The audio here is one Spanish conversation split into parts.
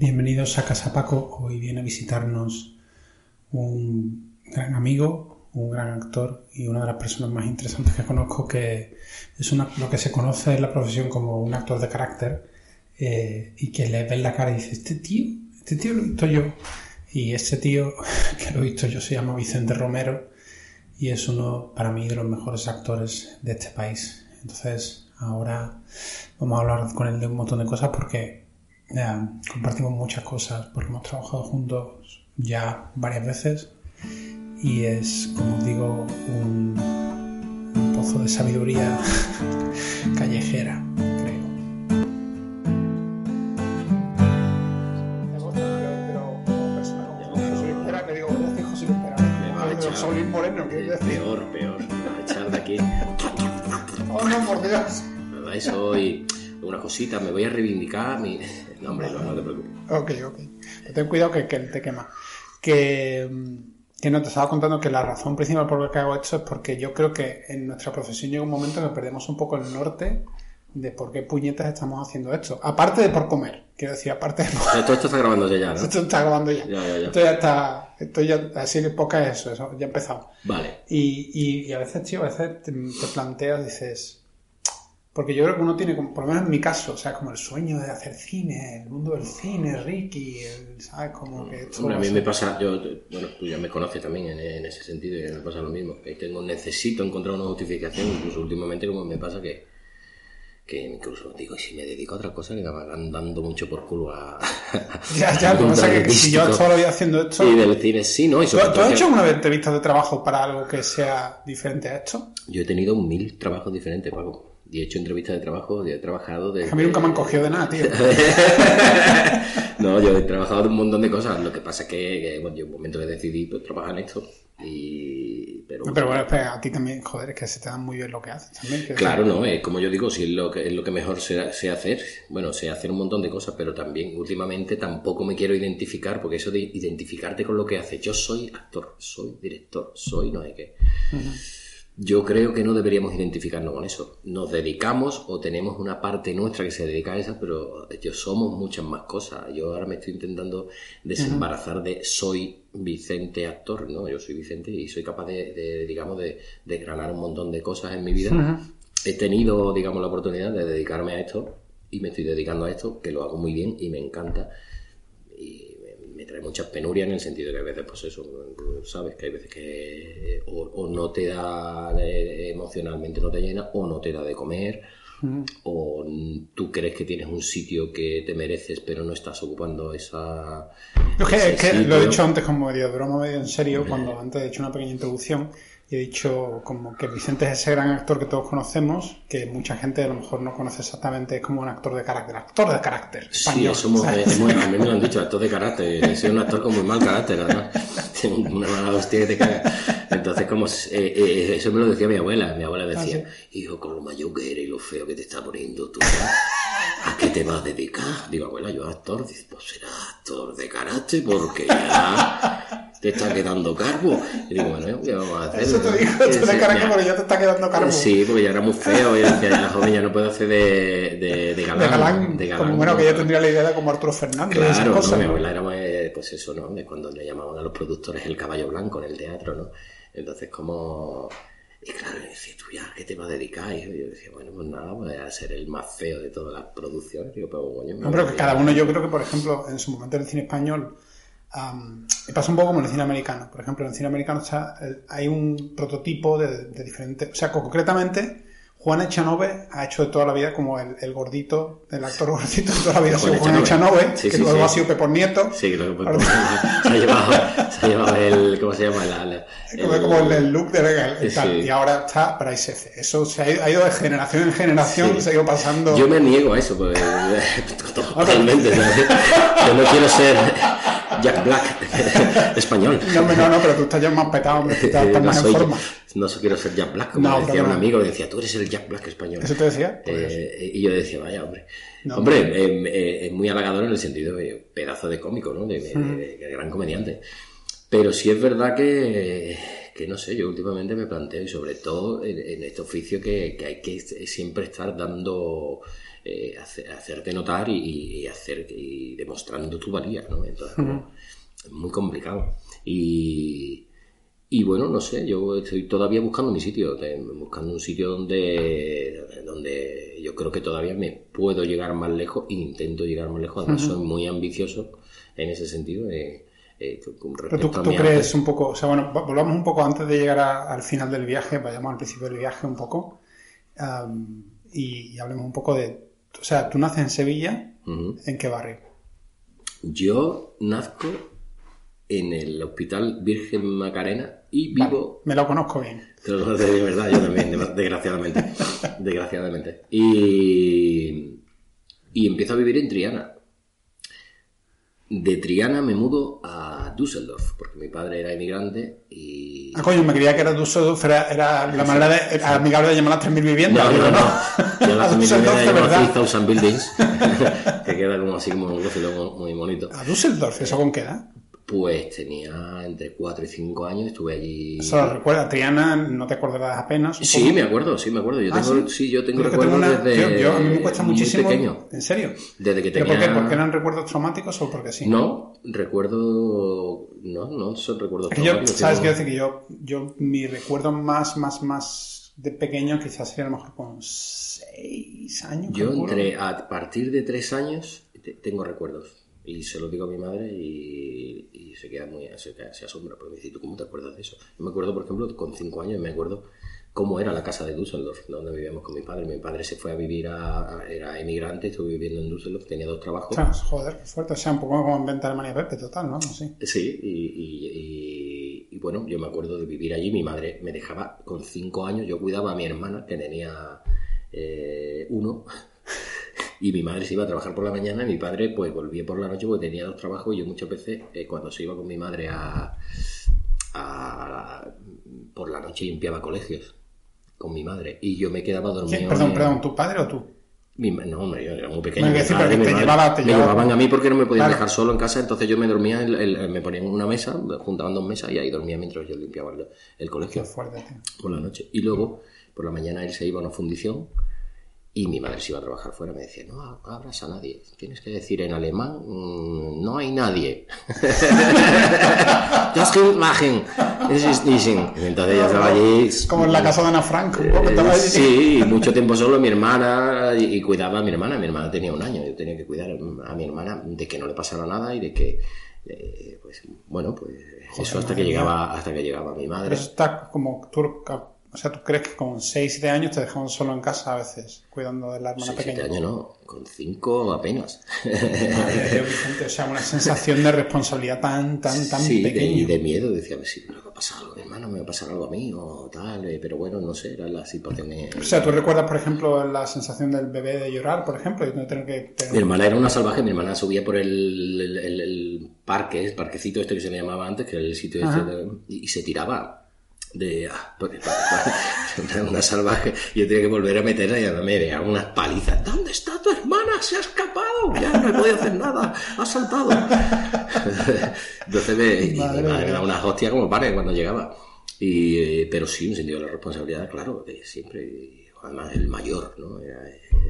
Bienvenidos a Casa Paco. Hoy viene a visitarnos un gran amigo, un gran actor y una de las personas más interesantes que conozco, que es lo que se conoce en la profesión como un actor de carácter eh, y que le ves la cara y dice, este tío, este tío lo he visto yo. Y este tío que lo he visto yo se llama Vicente Romero y es uno para mí de los mejores actores de este país. Entonces ahora vamos a hablar con él de un montón de cosas porque compartimos muchas cosas porque hemos trabajado juntos ya varias veces y es, como digo, un, pozo de sabiduría callejera, creo. Peor, peor. Me va a echar de aquí. Oh, no, por Dios. Me vais hoy una cosita, me voy a reivindicar mi... No, hombre, no, te preocupes. Ok, ok. ten cuidado que, que te quema. Que, que no te estaba contando que la razón principal por la que hago esto es porque yo creo que en nuestra profesión llega un momento en que perdemos un poco el norte de por qué puñetas estamos haciendo esto. Aparte de por comer, quiero decir, aparte de por... Todo esto está grabando ya, ¿no? Esto está grabando ya. ya, ya, ya. Esto ya está... Esto ya... Así de poca es eso, eso ya empezado. Vale. Y, y, y, a veces, tío, a veces te, te planteas, dices porque yo creo que uno tiene, por lo menos en mi caso, o sea, como el sueño de hacer cine, el mundo del cine, Ricky, ¿sabes? Como que a mí me pasa, yo, bueno, tú ya me conoces también en, ese sentido y me pasa lo mismo. Que tengo, necesito encontrar una justificación, incluso últimamente como me pasa que, que incluso digo, y si me dedico a otra cosa, que me van dando mucho por culo a... ya, ya, como que, que si yo solo voy haciendo esto... Y del cine sí, ¿no? Y ¿Tú, ¿Tú, has hecho alguna vez entrevistas de trabajo para algo que sea diferente a esto? Yo he tenido mil trabajos diferentes, Paco. Y he hecho entrevistas de trabajo, y he trabajado de... A mí nunca me han cogido de nada, tío. no, yo he trabajado de un montón de cosas. Lo que pasa es que, bueno, yo un momento que decidí pues, trabajar en esto. Y... Pero, pero bueno, a ti también, joder, es que se te da muy bien lo que haces también. claro, no, es como yo digo, si es lo que, es lo que mejor sé, sé, hacer. Bueno, sé hacer un montón de cosas, pero también últimamente tampoco me quiero identificar, porque eso de identificarte con lo que haces. Yo soy actor, soy director, soy no sé qué. Yo creo que no deberíamos identificarnos con eso. Nos dedicamos o tenemos una parte nuestra que se dedica a eso, pero yo somos muchas más cosas. Yo ahora me estoy intentando desembarazar de soy Vicente actor, ¿no? Yo soy Vicente y soy capaz de, digamos, de, de, granar un montón de cosas en mi vida. He tenido, digamos, la oportunidad de dedicarme a esto y me estoy dedicando a esto, que lo hago muy bien y me encanta me trae muchas penurias en el sentido de que a veces, pues eso, sabes que hay veces que o, no te da eh, emocionalmente, no te llena, o no te da de comer, o tú crees que tienes un sitio que te mereces, pero no estás ocupando esa. Que, que lo he dicho antes como medio broma, medio en serio, cuando antes he hecho una pequeña introducción he dicho como que Vicente es ese gran actor que todos conocemos, que mucha gente a lo mejor no conoce exactamente, es como un actor de carácter, actor de carácter. Español, sí, somos, es muy, a mí me lo han dicho, actor de carácter, soy un actor con muy mal carácter, además, tengo una mala hostia que te caga. Entonces, como, eh, eh, eso me lo decía mi abuela, mi abuela decía, ah, hijo, con lo mayor que eres y lo feo que te está poniendo tú, ¿a qué te vas a dedicar? Digo, abuela, yo actor, dice, pues será actor de carácter porque ya te está quedando carbo. Y digo, bueno, ¿qué vamos a hacer? Eso te digo, tú de cara porque ya te está quedando carbo. Sí, porque ya era muy feo, y decía, la joven ya no puede hacer de, de, de, galán, de, galán, Como bueno, que yo tendría la idea de como Arturo Fernández. Claro, esas cosas, no, mi abuela era pues eso, ¿no? De cuando le llamaban a los productores el caballo blanco en el teatro, ¿no? Entonces, como... Y claro, decía, tú ya, ¿qué te vas a dedicar? Y yo decía, bueno, pues nada, voy a ser el más feo de todas las producciones. Digo, pero coño, no, pero que cada uno, yo creo que, por ejemplo, en su momento en el cine español, Um, pasa un poco como en el cine americano. Por ejemplo, en el cine americano hay un prototipo de, de diferentes. O sea, concretamente, Juan Echanove ha hecho de toda la vida como el, el gordito, el actor gordito de toda la vida ha Juan sido Juan Echanove, Sí, que sí, luego sí. ha sido Pepón Nieto, Sí, creo que pues, se, ha llevado, se ha llevado el. ¿Cómo se llama? La, la- como, como el, el look de el- el tal, y ahora está Bryce F. Eso se ha ido, ha ido de generación en generación, se ha ido pasando. Yo me niego a eso, pues, totalmente. ¿sabes? Yo no quiero ser Jack Black español. No, no, no, pero tú estás ya más petado, hombre, estás, estás no, más en forma. No quiero ser Jack Black, como No, me decía un amigo, le decía, tú eres el Jack Black español. ¿Eso te decía? Pues, Eh, y yo decía, vaya, hombre. No, hombre, eh, eh, es muy halagador en el sentido de pedazo de cómico, ¿no? De, de- de- de gran comediante. Pero sí es verdad que, que no sé, yo últimamente me planteo, y sobre todo en, en este oficio, que, que hay que siempre estar dando, eh, hace- hacerte notar y, y hacer y demostrando tu valía, ¿no? Entonces, como, es muy complicado. Y, y bueno, no sé, yo estoy todavía buscando mi sitio, buscando un sitio donde, donde yo creo que todavía me puedo llegar más lejos e intento llegar más lejos. Además, soy muy ambicioso en ese sentido. eh, eh, con Pero tú, a tú mi crees un poco, o sea, bueno, vo- volvamos un poco antes de llegar a- al final del viaje, vayamos al principio del viaje un poco, y, y hablemos un poco de, o sea, tú naces en Sevilla. ¿en qué barrio? Yo nazco en el Hospital Virgen Macarena y vivo Me lo conozco bien. Te lo digo de verdad, yo también, de- desgraciadamente. Desgraciadamente. Y, y empiezo a vivir en Triana. De Triana me mudo a Düsseldorf, porque mi padre era inmigrante y... Ah, coño, me creía que era Düsseldorf, era, era la manera de, era amigable de llamar a 3.000 viviendas. No, no, no. Yo la A familia Düsseldorf, de llama verdad. 3000 Buildings, que queda como así como un muy bonito. A Düsseldorf, ¿eso con qué edad? Pues tenía entre 4 y 5 años, estuve allí... Eso lo recuerda, Triana, no te acordarás apenas. Sí, me acuerdo, sí, me acuerdo. Yo Ah, tengo, ¿sí? sí? yo tengo que recuerdos una- desde yo, yo- a mí me cuesta muchísimo. pequeño. ¿En serio? Desde que ¿Pero tenía... por qué? ¿Porque eran recuerdos traumáticos o porque sí? No, recuerdo... No, no son recuerdos Es que yo, traumáticos, ¿sabes qué tengo- decir? Que yo, yo, mi recuerdo más, más, más de pequeño quizás sería a lo mejor con seis años. Yo calculo. entre a partir de tres años te- tengo recuerdos. Y se lo digo a mi madre y, y se queda muy... Se, queda- se asombra porque me dice, ¿tú cómo te acuerdas de eso? Yo me acuerdo, por ejemplo, con cinco años me acuerdo cómo era la casa de Düsseldorf, donde vivíamos con mi padre. Mi padre se fue a vivir a... a- era emigrante, estuvo viviendo en Düsseldorf, tenía dos trabajos. Joder, qué fuerte. O sea, un poco como en venta de María Pepe, total, ¿no? Sí, y- y- y bueno, yo me acuerdo de vivir allí. Mi madre me dejaba con cinco años, yo cuidaba a mi hermana, que tenía eh, uno, y mi madre se iba a trabajar por la mañana y mi padre pues volvía por la noche porque tenía dos trabajos y yo muchas veces eh, cuando se iba con mi madre a, a- por la noche limpiaba colegios con mi madre y yo me quedaba dormido. ¿Quién? Perdón, en- perdón, ¿tu padre o tú? mi no, hombre, yo era muy pequeño. Bueno, sí, padre, te madre, llevaba- te me llevaba- llevaban a mí porque no me podían Claro. dejar solo en casa, entonces yo me dormía, el- el- me ponían una mesa, juntaban dos mesas y ahí dormía mientras yo limpiaba el, el colegio fuerte, por la noche. Y luego, por la mañana él se iba a una fundición y mi madre se iba a trabajar fuera. Me decía, no abras a nadie. Tienes que decir en alemán, mm, no hay nadie. Das Kind machen. Es ist nichts. Entonces ya estaba allí. Como en la casa de Ana Frank, un poco estaba allí. sí, mucho tiempo solo mi hermana y, y cuidaba a mi hermana. Mi hermana tenía un año, yo tenía que cuidar a mi hermana de que no le pasara nada y de que, eh, pues, bueno, pues eso hasta que llegaba, hasta que llegaba mi Pero madre. eso está como tú, o sea, tú crees que con 6, 7 años te dejaban solo en casa a veces, cuidando de la hermana Seis, siete pequeña. años no, con cinco apenas. Madre Vicente, o sea, una sensación de responsabilidad tan, tan, tan sí, pequeña. y de miedo, decía, a ver si me va a pasar algo a mi hermano, me va a pasar algo a mí o tal, eh, pero bueno, no sé, eran las situaciones... O sea, ¿tú recuerdas, por ejemplo, la sensación del bebé de llorar, por ejemplo, y no tener que... tener- Mi hermana era una salvaje, mi hermana subía por el, el- el- el parque, el parquecito este que se le llamaba antes, que era el sitio este, y se tiraba de ah, una salvaje. Yo tenía que volver a meterla y ahora me veía unas palizas. ¿Dónde está tu hermana? Se ha escapado. Ya no he podido hacer nada. Ha saltado. Entonces me, y mi Madre madre me mía. daba unas hostias como panes cuando llegaba. Y, eh, pero sí, un sentido de la responsabilidad, claro, de siempre. y Además, el mayor, ¿no? Era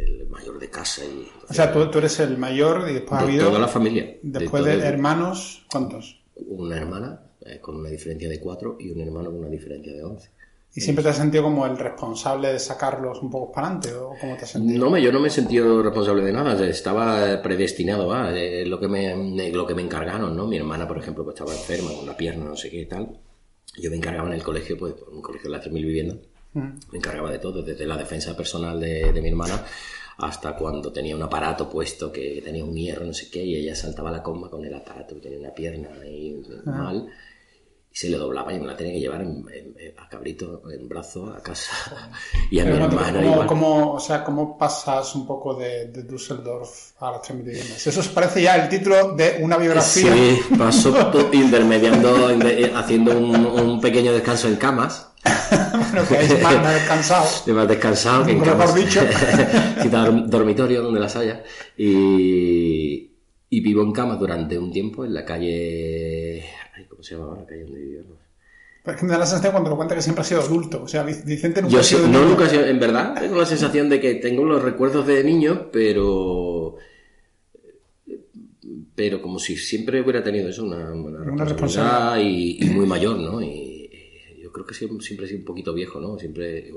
el mayor de casa. Y, O sea, tú, tú eres el mayor y después ha de habido... toda la familia. Después de de, hermanos, ¿cuántos? Una hermana eh, con una diferencia de 4 y un hermano con una diferencia de 11. ¿Y siempre te has sentido como el responsable de sacarlos un poco para adelante? ¿O cómo te has sentido? No, yo no me he sentido responsable de nada, estaba predestinado, va, eh, lo que me, lo que me encargaron, ¿no? Mi hermana, por ejemplo, que estaba enferma con la pierna, no sé qué y tal. Yo me encargaba en el colegio, pues, un colegio de las 3.000 viviendas, Me encargaba de todo, desde la defensa personal de, de mi hermana hasta cuando tenía un aparato puesto que tenía un hierro, no sé qué, y ella saltaba la comba con el aparato que tenía una pierna ahí mal y se le doblaba y me la tenía que llevar en- en- en- a cabrito en brazo a casa y a mi Pero hermana ¿cómo, cómo- o sea, ¿cómo pasas un poco de, de Düsseldorf a las viviendas? Eso os parece ya el título de una biografía. Sí, paso intermediando, inter- haciendo un, un pequeño descanso en camas. bueno, que es más, descansado. de más descansado que en camas. dicho. Dormitorio donde las haya. Y, y vivo en cama durante un tiempo en la calle. Ay, ¿Cómo se llama la calle donde vivíamos? Pero es que me da la sensación cuando lo cuenta que siempre ha sido adulto. O sea, Vic- Vicente nunca Yo ha sido no, nunca he sido- en verdad, tengo la sensación de que tengo los recuerdos de niño, pero. Pero como si siempre hubiera tenido eso, una, una responsabilidad y, y muy mayor, ¿no? Y, y yo creo que siempre, he sido un poquito viejo, ¿no? Siempre. eh,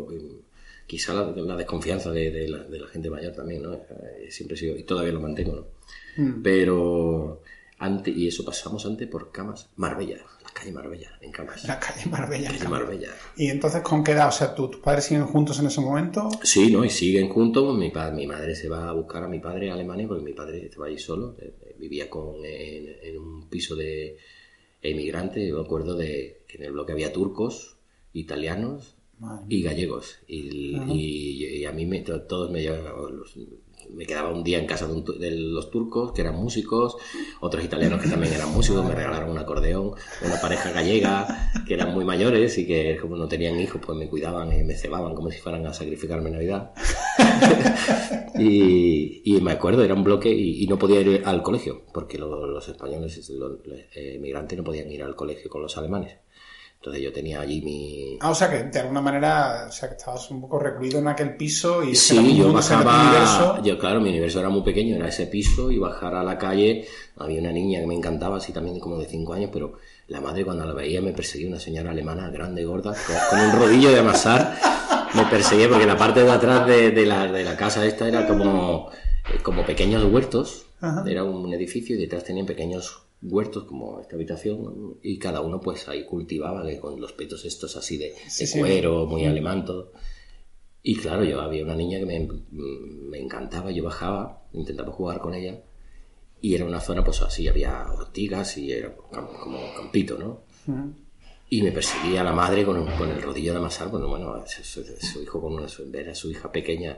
Quizá la, la desconfianza de, de la, de la gente mayor también, ¿no? Eh, Siempre he sido, y todavía lo mantengo, ¿no? Mm. Pero. Antes, y eso pasamos antes por camas. Marbella, la calle Marbella, en camas. La calle Marbella. Calle Marbella. Y entonces, ¿con qué edad? O sea, ¿tú- ¿tus padres siguen juntos en ese momento? Sí, ¿no? Y siguen juntos. Mi, pa- mi madre se va a buscar a mi padre a Alemania porque mi padre estaba ahí solo. eh, eh, Vivía con, en, en un piso de emigrantes. Yo me acuerdo de que en el bloque había turcos, italianos y gallegos. Y, y- y a mí me, to- todos me llevaban los- me quedaba un día en casa de, un de los turcos, que eran músicos, otros italianos que también eran músicos, me regalaron un acordeón, una pareja gallega, que eran muy mayores y que como no tenían hijos, pues me cuidaban y me cebaban como si fueran a sacrificarme Navidad. y, y me acuerdo, era un bloque y, y no podía ir al colegio, porque lo- los españoles, los, los, eh, migrantes no podían ir al colegio con los alemanes. Entonces yo tenía allí mi, Ah, o sea, que de alguna manera, o sea, que estabas un poco recluido en aquel piso y Sí, yo bajaba, universo. yo claro, mi universo era muy pequeño, era ese piso y bajar a la calle, había una niña que me encantaba, así también como de 5 años, pero la madre cuando la veía me perseguía una señora alemana grande, gorda, con, un rodillo de amasar, me perseguía porque la parte de atrás de, de la, de la casa esta era como, eh, como pequeños huertos, Ajá. era un edificio y detrás tenían pequeños huertos como esta habitación y cada uno pues ahí cultivaba que con los petos estos así de, de Sí, sí. cuero, muy alemán todo. Y claro, yo había una niña que me, me encantaba, yo bajaba, intentaba jugar con ella, y era una zona pues así, había ortigas y era cam- como campito, ¿no? Y me perseguía la madre con, con el rodillo de amasar, bueno, bueno, su, su- su hijo con una, su- ver a su hija pequeña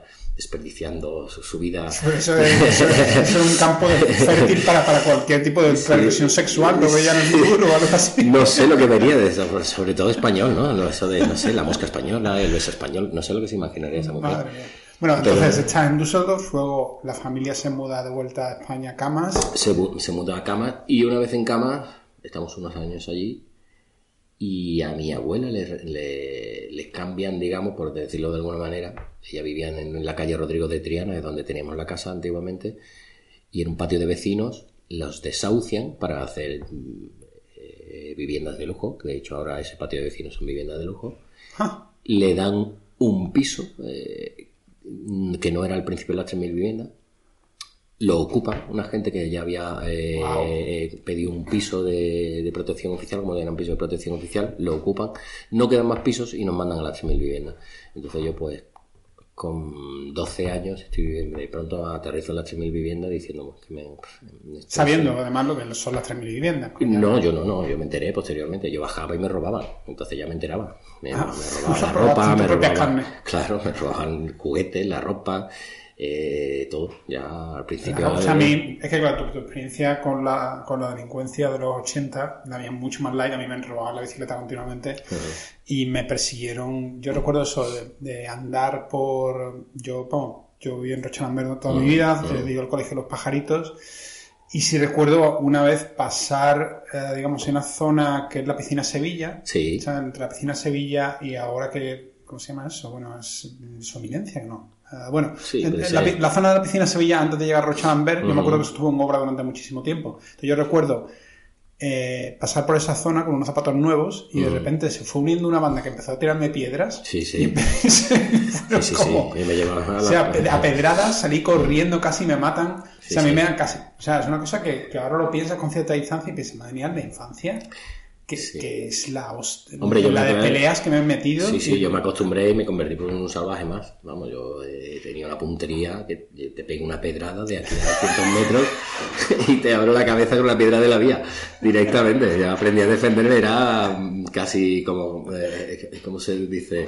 desperdiciando su, su vida. Pero Eso es, eso es- eso es un campo de- fértil para, para cualquier tipo de regresión sexual, lo veían en el futuro o algo así. No sé lo que vería de eso, sobre todo español, ¿no? Eso de, no sé, la mosca española, el beso español, no sé lo que se imaginaría esa mujer. Madre. Bueno, Pero- entonces estás en Düsseldorf, luego la familia se muda de vuelta a España a Camas. se, se mudó a cama y una vez en cama, estamos unos años allí, y a mi abuela le, le- le cambian, digamos, por decirlo de alguna manera, ella vivía en, en la calle Rodrigo de Triana, es donde teníamos la casa antiguamente, y en un patio de vecinos los desahucian para hacer eh, viviendas de lujo, que de hecho ahora ese patio de vecinos son viviendas de lujo, Ah, le dan un piso eh, que no era al principio de las 3.000 viviendas. Lo ocupan una gente que ya había eh, eh, pedido un piso de, de protección oficial, como era un piso de protección oficial, lo ocupan. No quedan más pisos y nos mandan a las 3.000 viviendas. Entonces yo pues con 12 años estoy de pronto aterrizo en las 3.000 viviendas diciendo que me... esto sabiendo además lo que son las 3.000 viviendas. no, yo no, no, yo me enteré posteriormente. Yo bajaba y me robaban. Entonces ya me enteraba. Me, Ah, me robaban la ropa, me robaban. carne. Claro, me robaban juguetes, la ropa, eh, todo. Ya al principio. Claro, o sea, a mí, es que claro, tu, tu experiencia con la, con la delincuencia de los 80 la había mucho más light, a mí me robaban la bicicleta continuamente y me persiguieron, yo recuerdo eso de, de andar por, yo, vamos, yo viví en Rochalamberdo toda mi vida, eh, digo el colegio de los pajaritos y si recuerdo una vez pasar, eh, digamos, en una zona que es la piscina Sevilla, Sí. o sea, entre la piscina Sevilla y ahora que, ¿cómo se llama eso? Bueno, es Somilencia, ¿no? Ah, bueno, Sí, en- la, zona de la piscina Sevilla antes de llegar a Rochamber, yo me acuerdo que eso estuvo en obra durante muchísimo tiempo. Entonces yo recuerdo eh, pasar por esa zona con unos zapatos nuevos y de repente se fue uniendo una banda que empezó a tirarme piedras. Sí, Y sí. fueron Sí, como- sí. Y me o sea, a pedradas salí corriendo, casi me matan. o sea, a mí me dan casi. O sea, es una cosa que, que ahora lo piensas con cierta distancia y piensas, madre mía, la infancia. Que, que es la hostia. Hombre, yo la me de peleas que me he metido. Sí, sí, yo me acostumbré y me convertí por un salvaje más. Vamos, yo eh, tenía una puntería que te pega una pedrada de aquí a 200 metros y te abro la cabeza con la piedra de la vía directamente. Ya aprendí a defenderme, era mm, casi como, eh, ¿cómo se dice?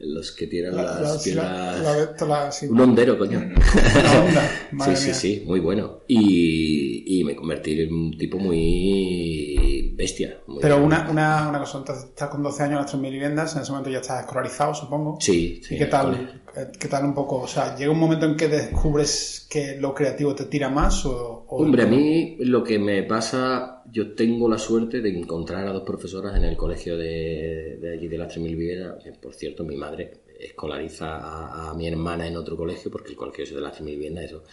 Los que tiran La- las la- la- la- la- sí. Un hondero, coño. Onda, Sí, sí, sí, muy bueno. Y, y me convertí en un tipo muy bestia. muy- Pero una, una, una cosa, entonces estás con 12 años en las 3.000 viviendas, en ese momento ya estás escolarizado, supongo. Sí, sí. ¿Y qué tal, eh, qué tal un poco? O sea, ¿llega un momento en que descubres que lo creativo te tira más o...? o- Hombre, a mí lo que me pasa, yo tengo la suerte de encontrar a dos profesoras en el colegio de, de allí de las 3.000 Viveras, que por cierto mi madre escolariza a, a mi hermana en otro colegio, porque el colegio es de las 3.000 viviendas, eso.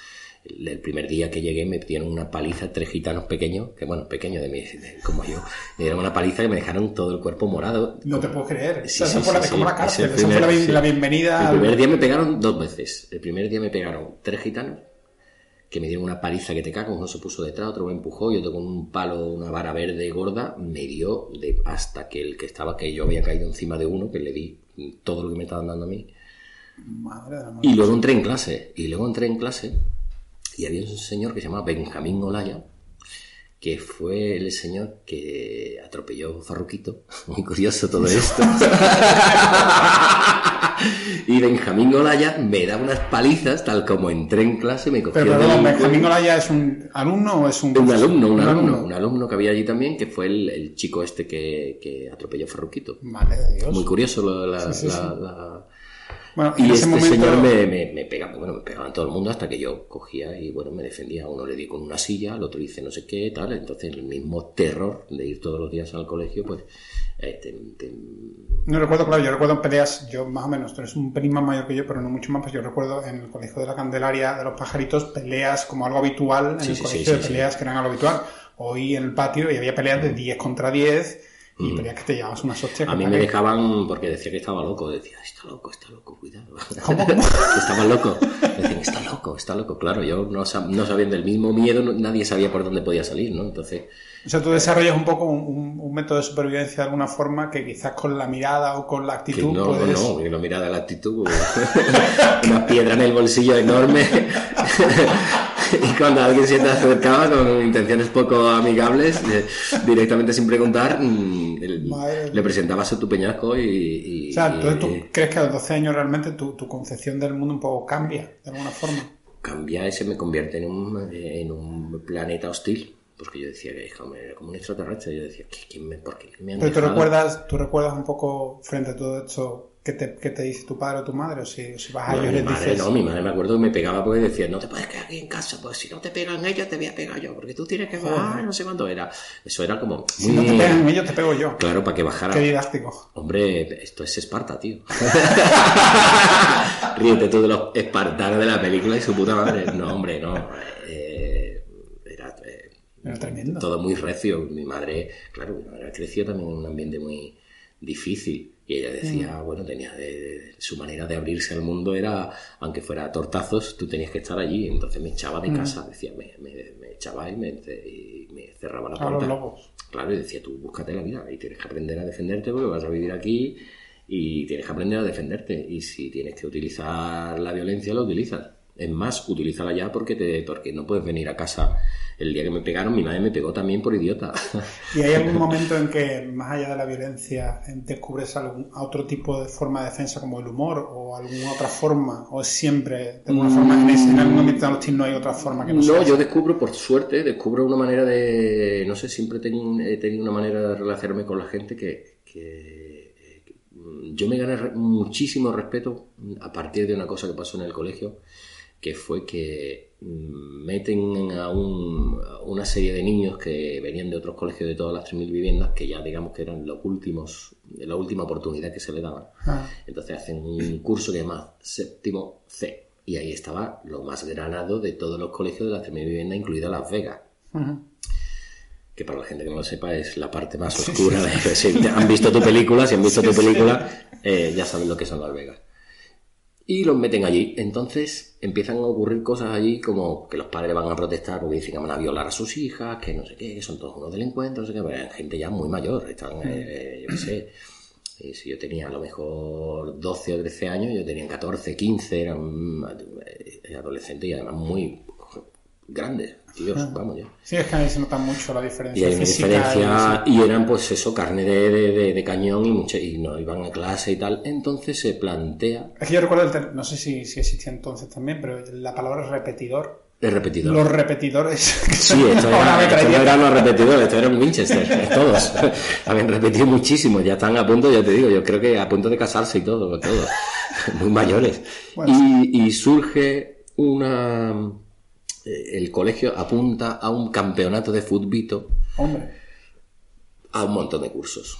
El, primer día que llegué me dieron una paliza tres gitanos pequeños, que bueno, pequeños de mí, de- como yo, me dieron una paliza que me dejaron todo el cuerpo morado. No te puedo creer. Sí, sí, fue la, sí, cárcel, fue la, bienvenida. El primer día me pegaron dos veces. El primer día me pegaron tres gitanos que me dieron una paliza que te cago, uno se puso detrás, otro me empujó y otro con un palo, una vara verde gorda, me dio de, hasta que el que estaba, que yo había caído encima de uno, que le di todo lo que me estaban dando a mí. Madre de la Y luego entré en clase, y luego entré en clase, y había un señor que se llamaba Benjamín Olaya, que fue el señor que atropelló Farruquito. Muy curioso todo esto. y Benjamín Olaya me daba unas palizas, tal como entré en clase, me cogió Pero perdón. ¿Benjamín Olaya es un alumno o es un...? Un alumno, un alumno, un alumno que había allí también, que fue el, el chico este que, que atropelló Farruquito. Madre de Dios. Muy curioso lo- la, Sí, sí, la- sí. la- Bueno, y este momento... señor me, me, me pegaba, bueno, me pegaba todo el mundo hasta que yo cogía y bueno, me defendía. A uno le di con una silla, al otro le hice no sé qué, tal. Entonces el mismo terror de ir todos los días al colegio, pues eh, te- te- No recuerdo, claro, yo recuerdo peleas, yo más o menos, tú eres un pelín más mayor que yo, pero no mucho más, pues yo recuerdo en el colegio de la Candelaria de los pajaritos peleas como algo habitual en Sí, el sí, colegio sí, de peleas que eran algo habitual. Hoy en el patio y había peleas de 10 contra 10 y peleas que te llevabas unas hostias. a que mí me dejaban porque decía que estaba loco. Decía, está loco, está loco, cuidado. Que estaba loco. Decían, está loco, está loco. Claro, yo no, sab- no sabiendo el mismo miedo, no- nadie sabía por dónde podía salir, ¿no? Entonces, O sea, tú desarrollas un poco un, un- método de supervivencia de alguna forma que quizás con la mirada o con la que actitud no, puedes... no, que no mirada la actitud. Una piedra en el bolsillo enorme. y cuando alguien se te acercaba con intenciones poco amigables, eh, directamente sin preguntar, mm, el- le presentabas a tu peñasco y... y- O sea, tú crees que a los 12 años realmente tu, tu concepción del mundo un poco cambia, de alguna forma. cambia y se me convierte en un, en un planeta hostil. Porque yo decía que era como un extraterrestre. Yo decía, ¿qué, quién me, ¿por qué me han Pero tú recuerdas, tú recuerdas un poco frente a todo esto qué te, qué te dice tu padre o tu madre, o si, o si vas a No, ellos mi les madre dices... no, mi madre me acuerdo que me pegaba porque decía, no te puedes quedar aquí en casa, pues si no te pegan ellos te voy a pegar yo, porque tú tienes que bajar, no sé cuánto era. Eso era como Si no te pegan ellos, te pego yo. Claro, para que bajara. Qué didáctico. Hombre, esto es Esparta, tío. Ríete tú de los espartanos de la película y su puta madre. No, hombre, no. Eh, era eh, Era tremendo. todo muy recio. Mi madre, claro, mi madre creció también en un ambiente muy difícil. Y ella decía, Mm. bueno, tenía de- de- su manera de abrirse al mundo era, aunque fuera a tortazos, tú tenías que estar allí. Entonces me echaba Mm. de casa, decía, me, me- me echaba y me, y me cerraba la puerta. Claro, y decía, tú búscate la vida y tienes que aprender a defenderte porque vas a vivir aquí y tienes que aprender a defenderte. Y si tienes que utilizar la violencia, la utilizas. Es más, utilízala ya porque, te, porque no puedes venir a casa. El día que me pegaron, mi madre me pegó también por idiota. ¿Y hay algún momento en que, más allá de la violencia, descubres algún otro tipo de forma de defensa como el humor o alguna otra forma? ¿O siempre, de alguna forma, en, ese- en algún hostil no hay otra forma que no, No, yo descubro, por suerte, descubro una manera de... No sé, siempre he tenido una manera de relacionarme con la gente que... que- yo me gané muchísimo respeto a partir de una cosa que pasó en el colegio, que fue que mm, meten a, un- a una serie de niños que venían de otros colegios de todas las 3.000 viviendas, que ya digamos que eran los últimos, la última oportunidad que se le daba. Ah, Entonces hacen un curso que se llama Séptimo C. Y ahí estaba lo más granado de todos los colegios de la tercera vivienda, incluida Las Vegas. Que para la gente que no lo sepa es la parte más oscura. De, si han visto tu película, si han visto tu película, eh, ya saben lo que son Las Vegas. Y los meten allí. Entonces empiezan a ocurrir cosas allí como que los padres van a protestar porque dicen que van a violar a sus hijas, que no sé qué, que son todos unos delincuentes, no sé qué, pero gente ya muy mayor, están, eh, yo qué sé. eh, Si yo tenía a lo mejor 12 o 13 años, yo tenía 14, 15, eran eh, adolescentes y además muy grandes, tíos, vamos ya. Sí, es que ahí se nota mucho la Y diferencia hay una diferencia, y eran pues eso, carne de, de- de- de cañón y, mucho, y no iban a clase y tal. Entonces se plantea Es que yo recuerdo, el no sé si, si existía entonces también, pero la palabra repetidor. el repetidor. Los repetidores. Sí, esto, era, esto no eran los repetidores, esto era un Winchester, todos. Habían repetido muchísimo, ya están a punto, ya te digo, yo creo que a punto de casarse y todo, todo. Muy mayores. Bueno. Y, y surge una... El colegio apunta a un campeonato de futbito Hombre, a un montón de cursos.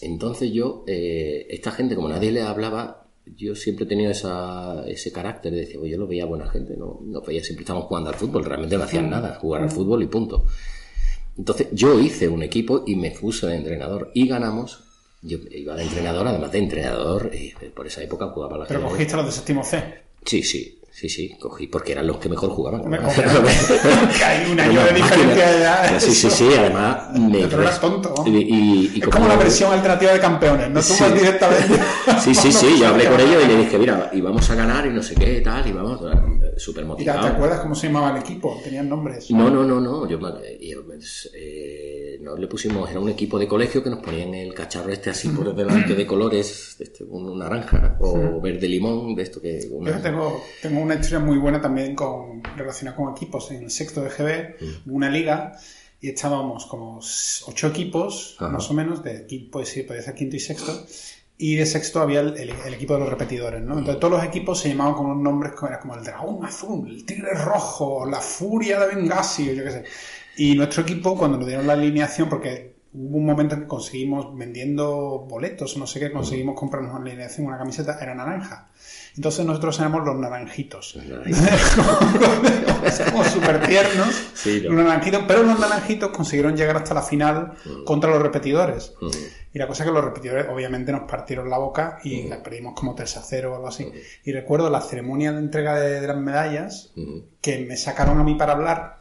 Entonces yo, eh, esta gente, como nadie le hablaba, yo siempre he tenido esa, ese carácter de decir, "Oye, yo lo veía buena gente, no, no veía, siempre estábamos jugando al fútbol, realmente no hacían nada, jugar al fútbol y punto. Entonces yo hice un equipo y me puse de entrenador y ganamos. Yo iba de entrenador, además de entrenador, eh, por esa época jugaba la pero cogiste los de séptimo C. Sí, sí, sí, sí, cogí, porque eran los que mejor jugaban. Hay un año de diferencia ya. Sí, sí, eso. sí, además me... Pero eras tonto. Y, y- y Es como la no- versión alternativa de campeones, no tú Sí. directamente. Sí, sí, sí, yo hablé con ellos y le dije, mira, y vamos a ganar y no sé qué, tal, y vamos, súper Mira, ¿te motivado. acuerdas cómo se llamaba el equipo? Tenían nombres. No, no, no, no, yo, yo, pues, eh, no le pusimos, era un equipo de colegio que nos ponían el cacharro este así por delante de colores, este, un naranja o verde limón, de esto que... una- Yo tengo, tengo una historia muy buena también con, relacionada con equipos. En el sexto de GB, Mm. una liga y estábamos como ocho equipos, Ajá. más o menos, de pues sí, podía ser quinto y sexto. Y de sexto había el, el- el equipo de los repetidores, ¿no? Entonces todos los equipos se llamaban con unos nombres como, era como el dragón azul, el tigre rojo, la furia de Benghazi, o yo qué sé. Y nuestro equipo, cuando nos dieron la alineación, porque hubo un momento en que conseguimos, vendiendo boletos no sé qué, conseguimos comprarnos una alineación, una camiseta, era naranja. Entonces nosotros éramos los naranjitos. como súper tiernos, Sí, ¿no? los naranjitos, pero los naranjitos consiguieron llegar hasta la final contra los repetidores. Mm. Y la cosa es que los repetidores obviamente nos partieron la boca y la perdimos como 3 a 0 o algo así. Y recuerdo la ceremonia de entrega de, de las medallas Mm. que me sacaron a mí para hablar,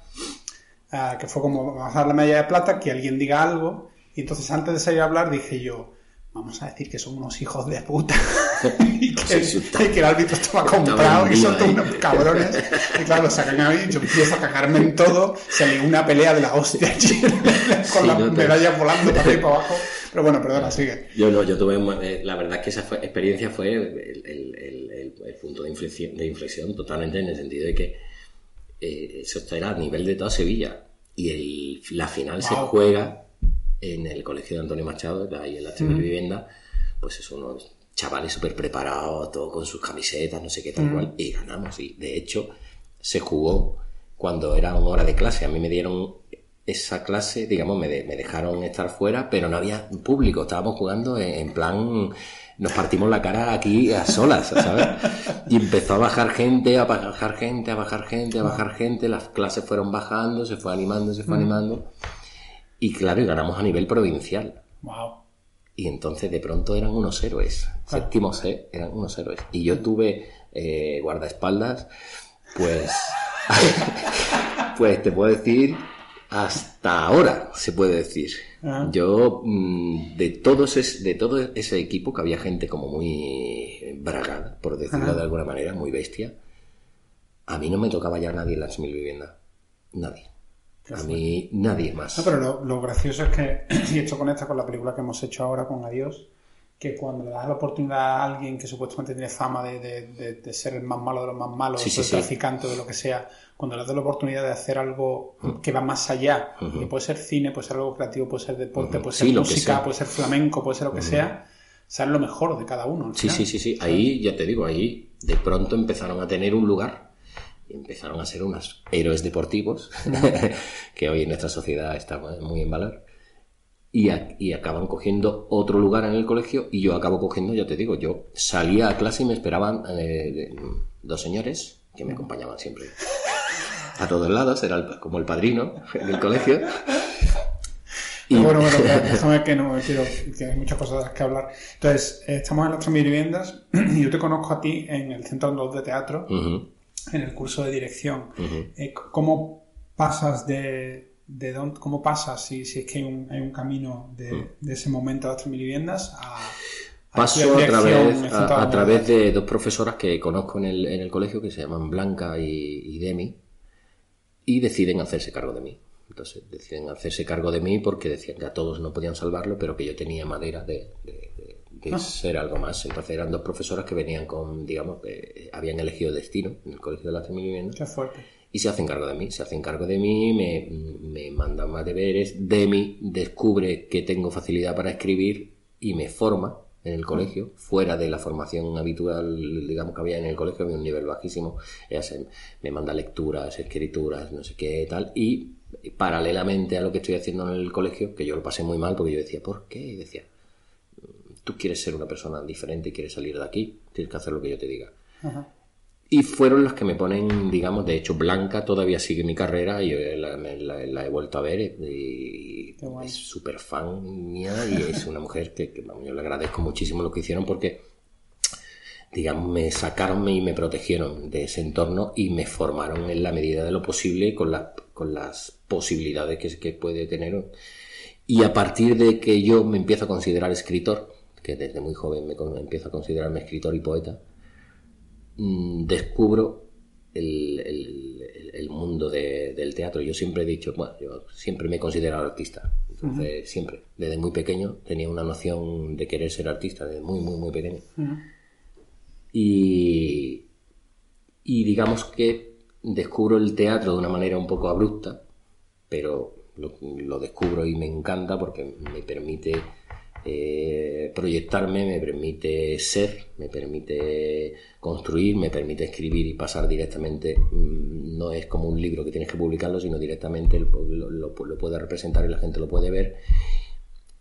ah, que fue como vamos a dar la medalla de plata, que alguien diga algo. Y entonces antes de salir a hablar dije yo, vamos a decir que son unos hijos de puta. y, que, y el árbitro estaba comprado y son todos ahí. unos cabrones. Y claro, lo sacan a mí, yo empiezo a cagarme en todo, salió una pelea de la hostia allí, con Sí, las no te- medallas volando para arriba y para abajo. Pero bueno, perdona, sigue. Yo no, yo tuve, eh, la verdad es que esa fue- experiencia fue el, el- el- el- el punto de inflexión, de inflexión totalmente en el sentido de que eh, eso era a nivel de toda Sevilla y el- la final se juega en el colegio de Antonio Machado, ahí en la Triple Vivienda, pues eso, unos chavales súper preparados, todos con sus camisetas, no sé qué tal cual, y ganamos. Y de hecho, se jugó cuando era una hora de clase. A mí me dieron esa clase, digamos, me, de- me dejaron estar fuera, pero no había público. Estábamos jugando en, en plan, nos partimos la cara aquí a solas, ¿sabes? Y empezó a bajar gente, a bajar gente, a bajar gente, a bajar gente. Las clases fueron bajando, se fue animando, se fue animando. Y claro, y ganamos a nivel provincial. Wow. Y entonces de pronto eran unos héroes. Séptimo C eran unos héroes. Y yo tuve eh, guardaespaldas, pues. pues te puedo decir, hasta ahora se puede decir. Ah. Yo, mm, de, todos es, de todo ese equipo, que había gente como muy bragada, por decirlo Ajá. de alguna manera, muy bestia, a mí no me tocaba ya nadie en la mil vivienda. Nadie. A mí nadie más. No, pero lo, lo gracioso es que, y esto conecta con la película que hemos hecho ahora con Adiós, que cuando le das la oportunidad a alguien que supuestamente tiene fama de, de- de- de ser el más malo de los más malos, Sí, sí, el traficante o de lo que sea, cuando le das la oportunidad de hacer algo que va más allá, que puede ser cine, puede ser algo creativo, puede ser deporte, puede ser música, puede ser flamenco, puede ser lo que sea, sale lo mejor de cada uno. Sí, sí, sí, sí. Ahí, ya te digo, ahí de pronto empezaron a tener un lugar empezaron a ser unos héroes deportivos que hoy en nuestra sociedad está muy en valor. Y, a- y acaban cogiendo otro lugar en el colegio y yo acabo cogiendo, ya te digo, yo salía a clase y me esperaban eh, dos señores que me acompañaban siempre a todos lados, era el- como el padrino del colegio. Bueno, bueno, déjame que no quiero, que hay muchas cosas de las que hablar. Entonces, estamos en las viviendas y yo te conozco a ti en el Centro Andaluz de Teatro, en el curso de dirección. Eh, ¿Cómo pasas de, de dónde, cómo pasas, si, si es que hay un, hay un camino de, de ese momento a las tres viviendas a Paso a través, a, través de dos profesoras que conozco en el, en el colegio que se llaman Blanca y, Demi y deciden hacerse cargo de mí. Entonces deciden hacerse cargo de mí porque decían que a todos no podían salvarlo, pero que yo tenía madera de, ah. ser algo más. Entonces eran dos profesoras que venían con, digamos, que habían elegido destino en el colegio de las viviendas. Qué fuerte. Y se hacen cargo de mí, se hacen cargo de mí, me, me mandan más deberes. Demi descubre que tengo facilidad para escribir y me forma en el colegio, fuera de la formación habitual, digamos que había en el colegio, había un nivel bajísimo, ella me manda lecturas, escrituras, no sé qué tal, y paralelamente a lo que estoy haciendo en el colegio, que yo lo pasé muy mal porque yo decía, ¿por qué? Y decía, tú quieres ser una persona diferente y quieres salir de aquí, tienes que hacer lo que yo te diga. Y fueron los que me ponen, digamos, de hecho, Blanca todavía sigue mi carrera y la, la, he vuelto a ver y, es súper fan mía y es una mujer que, yo le agradezco muchísimo lo que hicieron porque, digamos, me sacaron y me protegieron de ese entorno y me formaron en la medida de lo posible con, con las posibilidades que, que puede tener. Y a partir de que yo me empiezo a considerar escritor, que desde muy joven me empiezo a considerarme escritor y poeta, Mm, descubro el, mundo del teatro. Yo siempre he dicho, bueno, yo siempre me he considerado artista. Entonces, siempre, desde muy pequeño, tenía una noción de querer ser artista, desde muy, muy, muy pequeño. y, y digamos que descubro el teatro de una manera un poco abrupta, pero lo descubro y me encanta porque me permite eh, proyectarme, me permite ser, me permite construir, me permite escribir y pasar directamente. Mm, no es como un libro que tienes que publicarlo, sino directamente lo, lo, puede representar y la gente lo puede ver.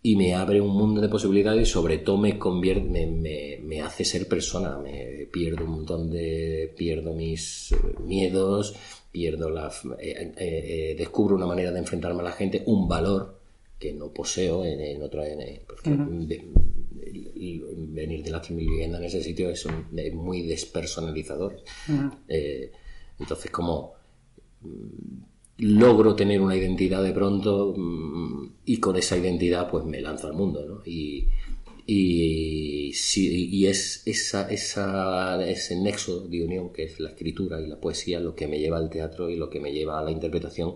Y me abre un mundo de posibilidades y sobre todo me convierte, me, me, hace ser persona. Me pierdo un montón de. pierdo mis miedos, pierdo la. Eh, eh, descubro una manera de enfrentarme a la gente, un valor que no poseo en, en otro venir de la vivienda en ese sitio es, muy despersonalizador. Eh, entonces como mm, logro tener una identidad de pronto mm, y con esa identidad pues me lanzo al mundo ¿no? y, y, y es esa, esa, ese nexo de unión que es la escritura y la poesía lo que me lleva al teatro y lo que me lleva a la interpretación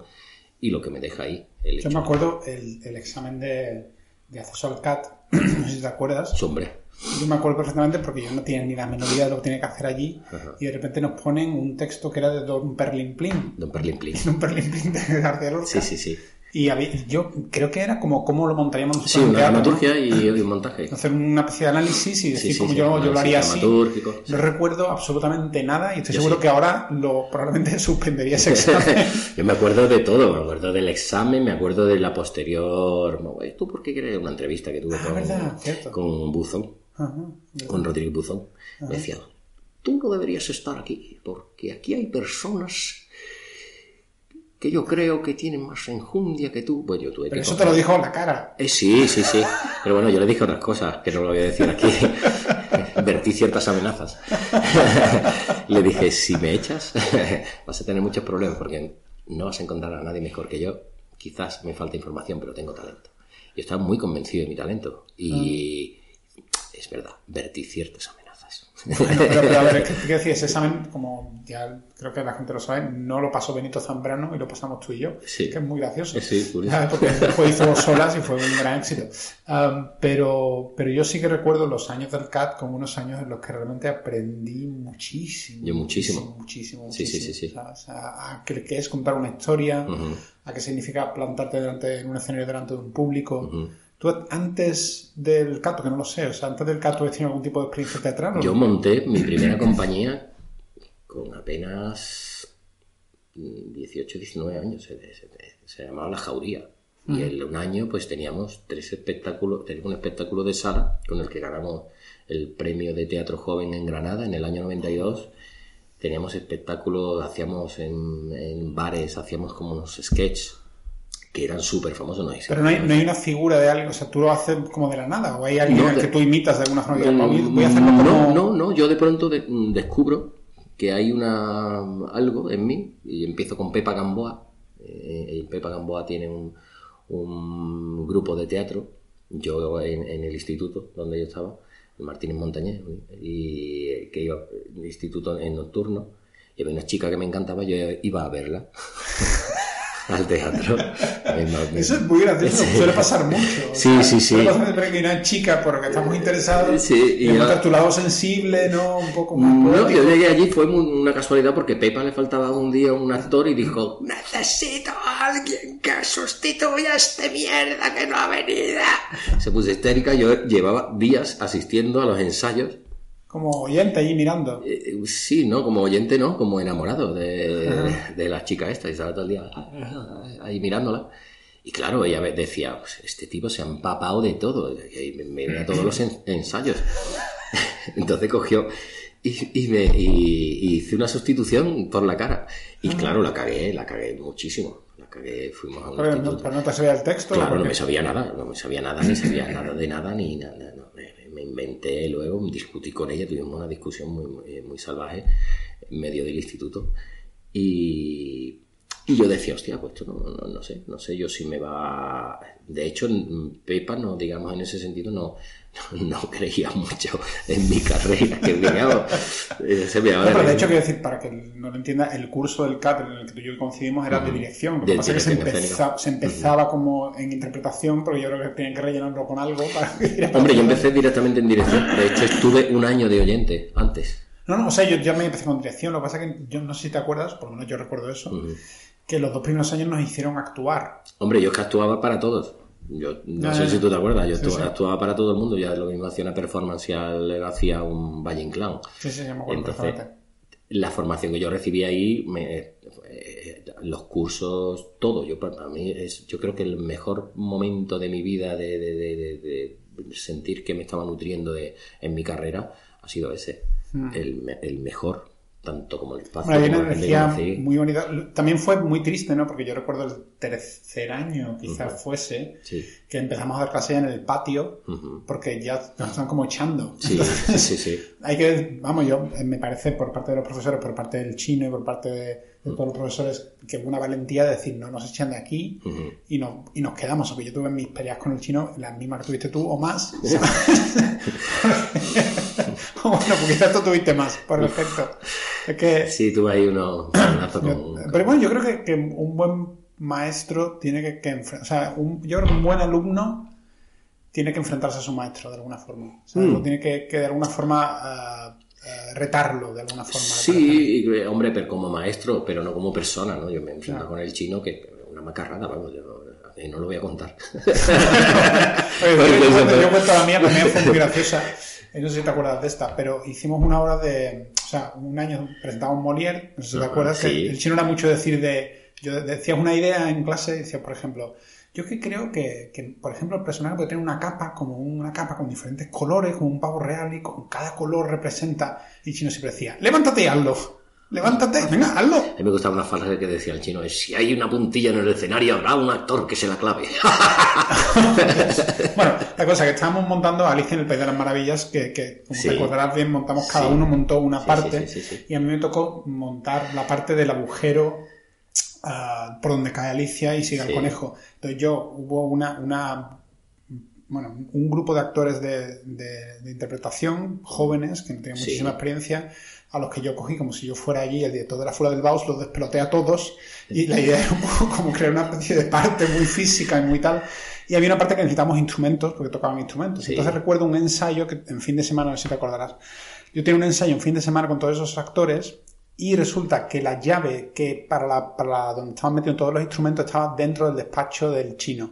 y lo que me deja ahí. Yo me acuerdo el, el examen de, de, acceso al CAT, no sé si te acuerdas. Hombre. Yo me acuerdo perfectamente porque yo no tenía ni la menor idea de lo que tenía que hacer allí y de repente nos ponen un texto que era de Don Perlin Plin. Don Perlin Plin. Don Perlin Plin de García Lorca. Sí, sí, sí. Y yo creo que era como cómo lo montaríamos nosotros. Sí, una dramaturgia y, un montaje. Hacer una especie de análisis y decir cómo yo, yo lo haría así. No recuerdo absolutamente nada y estoy seguro que ahora lo probablemente suspendería ese examen. yo me acuerdo de todo, me acuerdo del examen, me acuerdo de la posterior. ¿Tú por qué quieres una entrevista que tuve ah, con, con Buzón? con Rodríguez Buzón. Me decía, tú no deberías estar aquí, porque aquí hay personas que yo creo que tienen más enjundia que tú. Pues yo tuve Pero eso te lo dijo en la cara. Eh, sí, sí, sí. Pero bueno, yo le dije otras cosas, que no lo voy a decir aquí. Vertí ciertas amenazas. le dije, si me echas, vas a tener muchos problemas porque no vas a encontrar a nadie mejor que yo. Quizás me falta información, pero tengo talento. Yo estaba muy convencido de mi talento. Y ah. es verdad, vertí ciertas amenazas. Pero, a ver, ¿qué, decir? Ese examen, como ya creo que la gente lo sabe, no lo pasó Benito Zambrano y lo pasamos tú y yo, que es muy gracioso. Sí, Porque después hizo solas y fue un gran éxito. pero, pero yo sí que recuerdo los años del CAT como unos años en los que realmente aprendí muchísimo. Yo muchísimo. Muchísimo, Sí, sí, sí. O sea, a qué es contar una historia, a qué significa plantarte delante, en un escenario delante de un público. ¿Tú antes del Cato, que no lo sé, o sea, antes del Cato has tenido algún tipo de experiencia teatral? Yo monté mi primera compañía con apenas 18, 19 años, se, llamaba La Jauría. Y en un año pues teníamos tres espectáculos, teníamos un espectáculo de sala con el que ganamos el premio de teatro joven en Granada en el año 92. Teníamos espectáculos, hacíamos en, en bares, hacíamos como unos sketches que eran súper famosos. No Pero no hay, no hay, una figura de algo, o sea, tú lo haces como de la nada, o hay alguien que tú imitas de alguna forma. Mm, voy a hacerlo como... No, no, no, yo de pronto descubro que hay una algo en mí y empiezo con Pepa Gamboa. Eh, Pepa Gamboa tiene un, un grupo de teatro, yo en, en, el instituto donde yo estaba, en Martínez Montañés, y que iba al instituto en nocturno, y había una chica que me encantaba, yo iba a verla. al teatro. Eso es muy gracioso, suele pasar mucho. Sí, sí, sí. Suele pasar que una chica porque estamos interesados sí, y, y tu lado sensible, ¿no? Un poco más. No, yo llegué allí, fue una casualidad porque Pepa le faltaba un día un actor y dijo: Necesito a alguien que sustituya a este mierda que no ha venido. Se puso histérica, yo llevaba días asistiendo a los ensayos como oyente allí mirando. Eh, eh, sí, ¿no? Como oyente, ¿no? Como enamorado de, de la chica esta. Y estaba todo el día ahí mirándola. Y claro, ella decía, pues este tipo se ha empapado de todo. Y me, me a todos los ensayos. Entonces cogió y, y, me, y, hice una sustitución por la cara. Y claro, la cagué, la cagué muchísimo. La cagué, fuimos a un pero, no, pero no te sabía el texto. Claro, no me sabía nada, no me sabía nada, ni sabía nada de nada, ni nada inventé luego, discutí con ella, tuvimos una discusión muy, muy, muy salvaje en medio del instituto. Y, y yo decía, hostia, pues esto no, no, sé, no sé yo si me va... De hecho, Pepa, no, digamos, en ese sentido, no, no, creía mucho en mi carrera. Que digamos, eh, se no, pero de hecho, quiero decir, para que no lo entienda, el curso del CAT en el que tú y yo coincidimos era de dirección. Lo que pasa es que se, empezaba como en interpretación, porque yo creo que tenían que rellenarlo con algo para Hombre, yo empecé directamente en dirección. De hecho, estuve un año de oyente antes. No, no, o sea, yo ya me empecé con dirección. Lo que pasa es que yo no sé si te acuerdas, por lo menos yo recuerdo eso que los dos primeros años nos hicieron actuar. Hombre, yo es que actuaba para todos. Yo no sé si tú te acuerdas, yo actuaba, para todo el mundo, ya lo mismo hacía una performance, ya le hacía un Valle Clown. Sí, sí, me acuerdo Entonces, la formación que yo recibí ahí, me, eh, los cursos, todo, yo para mí es, yo creo que el mejor momento de mi vida de, de, sentir que me estaba nutriendo en mi carrera ha sido ese, mm. el, el mejor tanto como el espacio. Hay una energía muy bonita. También fue muy triste, ¿no? Porque yo recuerdo el tercer año, quizás fuese, que empezamos a dar clase en el patio, porque ya nos están como echando. Sí, sí, sí. Hay que, vamos, yo, eh, me parece por parte de los profesores, por parte del chino y por parte de, todos los profesores, que una valentía de decir, no nos echan de aquí y, no, y nos quedamos. Porque yo tuve mis peleas con el chino, las mismas que tuviste tú o más. bueno, porque esto tuviste más, por efecto. Es que, sí, tuve ahí uno. pero bueno, yo creo que, un buen maestro tiene que, que o sea, un, yo creo que un buen alumno tiene que enfrentarse a su maestro de alguna forma. O sea, mm. tiene que, que, de alguna forma uh, retarlo de alguna forma. Sí, hombre, pero como maestro, pero no como persona, ¿no? Yo me enfrento con el chino que una macarrada, vamos, yo no lo voy a contar. Oye, yo, cuento, yo, cuento, la mía, también fue muy graciosa. No sé si te acuerdas de esta, pero hicimos una obra de. O sea, un año presentaba Molière, no sé si te acuerdas, que el chino era mucho decir de. Yo decía una idea en clase, decía, por ejemplo, yo que creo que, que, por ejemplo, el personaje puede tener una capa, como una capa con diferentes colores, como un pavo real, y con cada color representa. Y el chino siempre decía, levántate y hazlo. Levántate, venga, hazlo. A mí me gustaba una frase que decía el chino, es si hay una puntilla en el escenario habrá un actor que se la clave. bueno, la cosa que estábamos montando Alicia en el País de las Maravillas, que, que como te acordarás bien, montamos cada uno montó una parte y a mí me tocó montar la parte del agujero uh, por donde cae Alicia y sigue el conejo. Entonces yo hubo una, una bueno, un grupo de actores de, de, de interpretación jóvenes que no tenían muchísima experiencia a los que yo cogí como si yo fuera allí el director de la Fuera del Baus, los despeloté a todos y la idea era un poco como crear una especie de parte muy física y muy tal. Y había una parte que necesitábamos instrumentos, porque tocaban instrumentos. Entonces recuerdo un ensayo que en fin de semana, no sé si te acordarás, yo tenía un ensayo en fin de semana con todos esos actores y resulta que la llave que para, la, para donde estaban metidos todos los instrumentos estaba dentro del despacho del chino.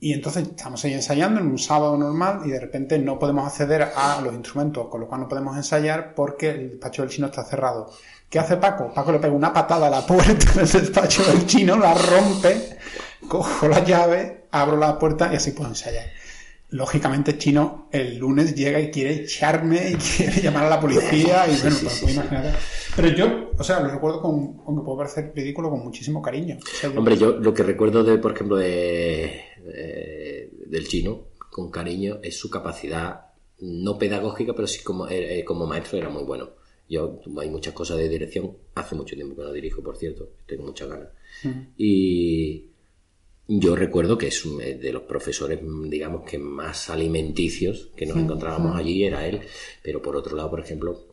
Y entonces estamos ahí ensayando en un sábado normal y de repente no podemos acceder a los instrumentos, con lo cual no podemos ensayar porque el despacho del chino está cerrado. ¿Qué hace Paco? Paco le pega una patada a la puerta del despacho del chino, la rompe, cojo la llave, abro la puerta y así puedo ensayar. Lógicamente Chino el lunes llega y quiere echarme y quiere llamar a la policía y bueno, sí, pues, sí, pues sí. Pero yo, o sea, lo recuerdo con, aunque puedo parecer ridículo, con muchísimo cariño. O sea, yo- Hombre, yo lo que recuerdo de, por ejemplo, de, de- del chino, con cariño, es su capacidad, no pedagógica, pero sí como, eh, eh, como maestro era muy bueno. Yo, hay muchas cosas de dirección, hace mucho tiempo que no dirijo, por cierto, tengo muchas ganas. Y yo recuerdo que es eh, de los profesores, mm, digamos, que más alimenticios que nos encontrábamos allí era él, pero por otro lado, por ejemplo,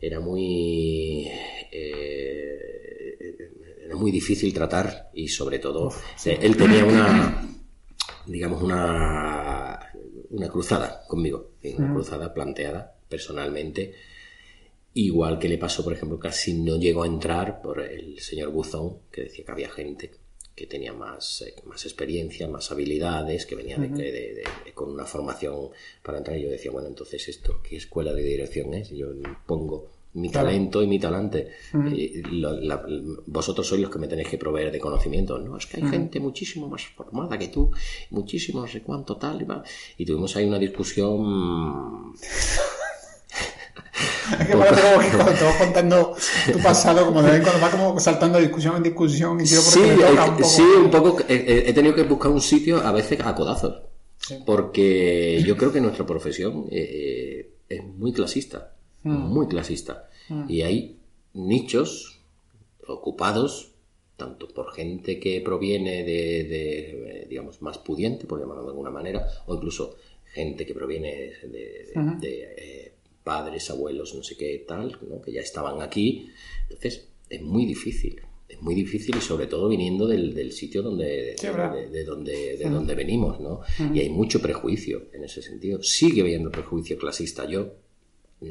era muy... eh, era muy difícil tratar y sobre todo eh, él tenía una digamos una una cruzada conmigo una cruzada planteada personalmente. Igual que le pasó por ejemplo casi no llegó a entrar por el señor Buzón que decía que había gente que tenía más, eh, más experiencia, más habilidades, que venía de, de- de- de- con una formación para entrar. Y yo decía, bueno, entonces esto, ¿qué escuela de dirección es? Y yo pongo mi talento y mi talante. La- vosotros sois los que me tenéis que proveer de conocimiento. No, es que hay gente muchísimo más formada que tú, muchísimo no sé cuánto tal. Y, va. y tuvimos ahí una discusión Es que parece como que cuando te vas contando tu pasado, como de vez cuando va como saltando de discusión en discusión y tiro Sí, porque me toca un poco. sí, un poco. eh, eh, he tenido que buscar un sitio a veces a codazos. Sí. Porque yo creo que nuestra profesión eh, eh, es muy clasista. Mm. Muy clasista. Y hay nichos ocupados tanto por gente que proviene de, de, digamos, más pudiente, por llamarlo de alguna manera, o incluso gente que proviene de, de- de, eh, padres, abuelos, no sé qué tal, ¿no? que ya estaban aquí. Entonces, es muy difícil. Es muy difícil y sobre todo viniendo del, del sitio donde, Sí, de, ¿verdad? de- de donde, de donde venimos, ¿no? Y hay mucho prejuicio en ese sentido. Sigue habiendo prejuicio clasista. Yo,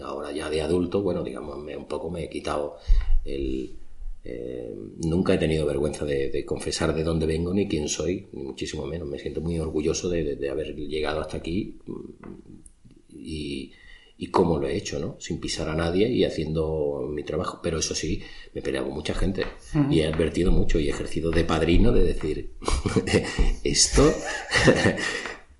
ahora ya de adulto, bueno, digamos, me, un poco me he quitado el... eh, nunca he tenido vergüenza de, de confesar de dónde vengo ni quién soy, ni muchísimo menos. Me siento muy orgulloso de, de- de haber llegado hasta aquí y, y cómo lo he hecho, ¿no? Sin pisar a nadie y haciendo mi trabajo. Pero eso sí, me he peleado con mucha gente y he advertido mucho y he ejercido de padrino de decir, esto...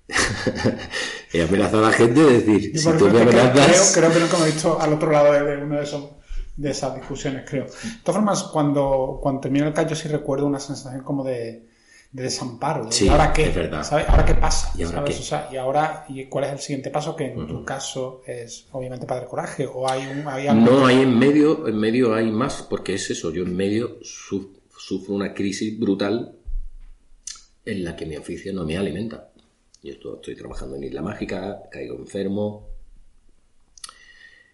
he amenazado a la gente de decir, Yo, si tú me amenazas... creo, creo que nunca me he visto al otro lado de, de uno de esos de esas discusiones, creo. De todas formas, cuando, cuando termina el callo sí recuerdo una sensación como de, de desamparo. de, Sí, ¿y ahora qué? es verdad. ¿Sabes? ¿Ahora qué pasa? ¿Y ahora ¿Sabes? qué? O sea, ¿y ahora y cuál es el siguiente paso? Que en tu caso es obviamente Padre Coraje. ¿O hay, un, hay algo No, hay en medio, en medio hay más, porque es eso, yo en medio su- sufro una crisis brutal en la que mi oficio no me alimenta. Yo estoy, estoy trabajando en Isla Mágica, caigo enfermo.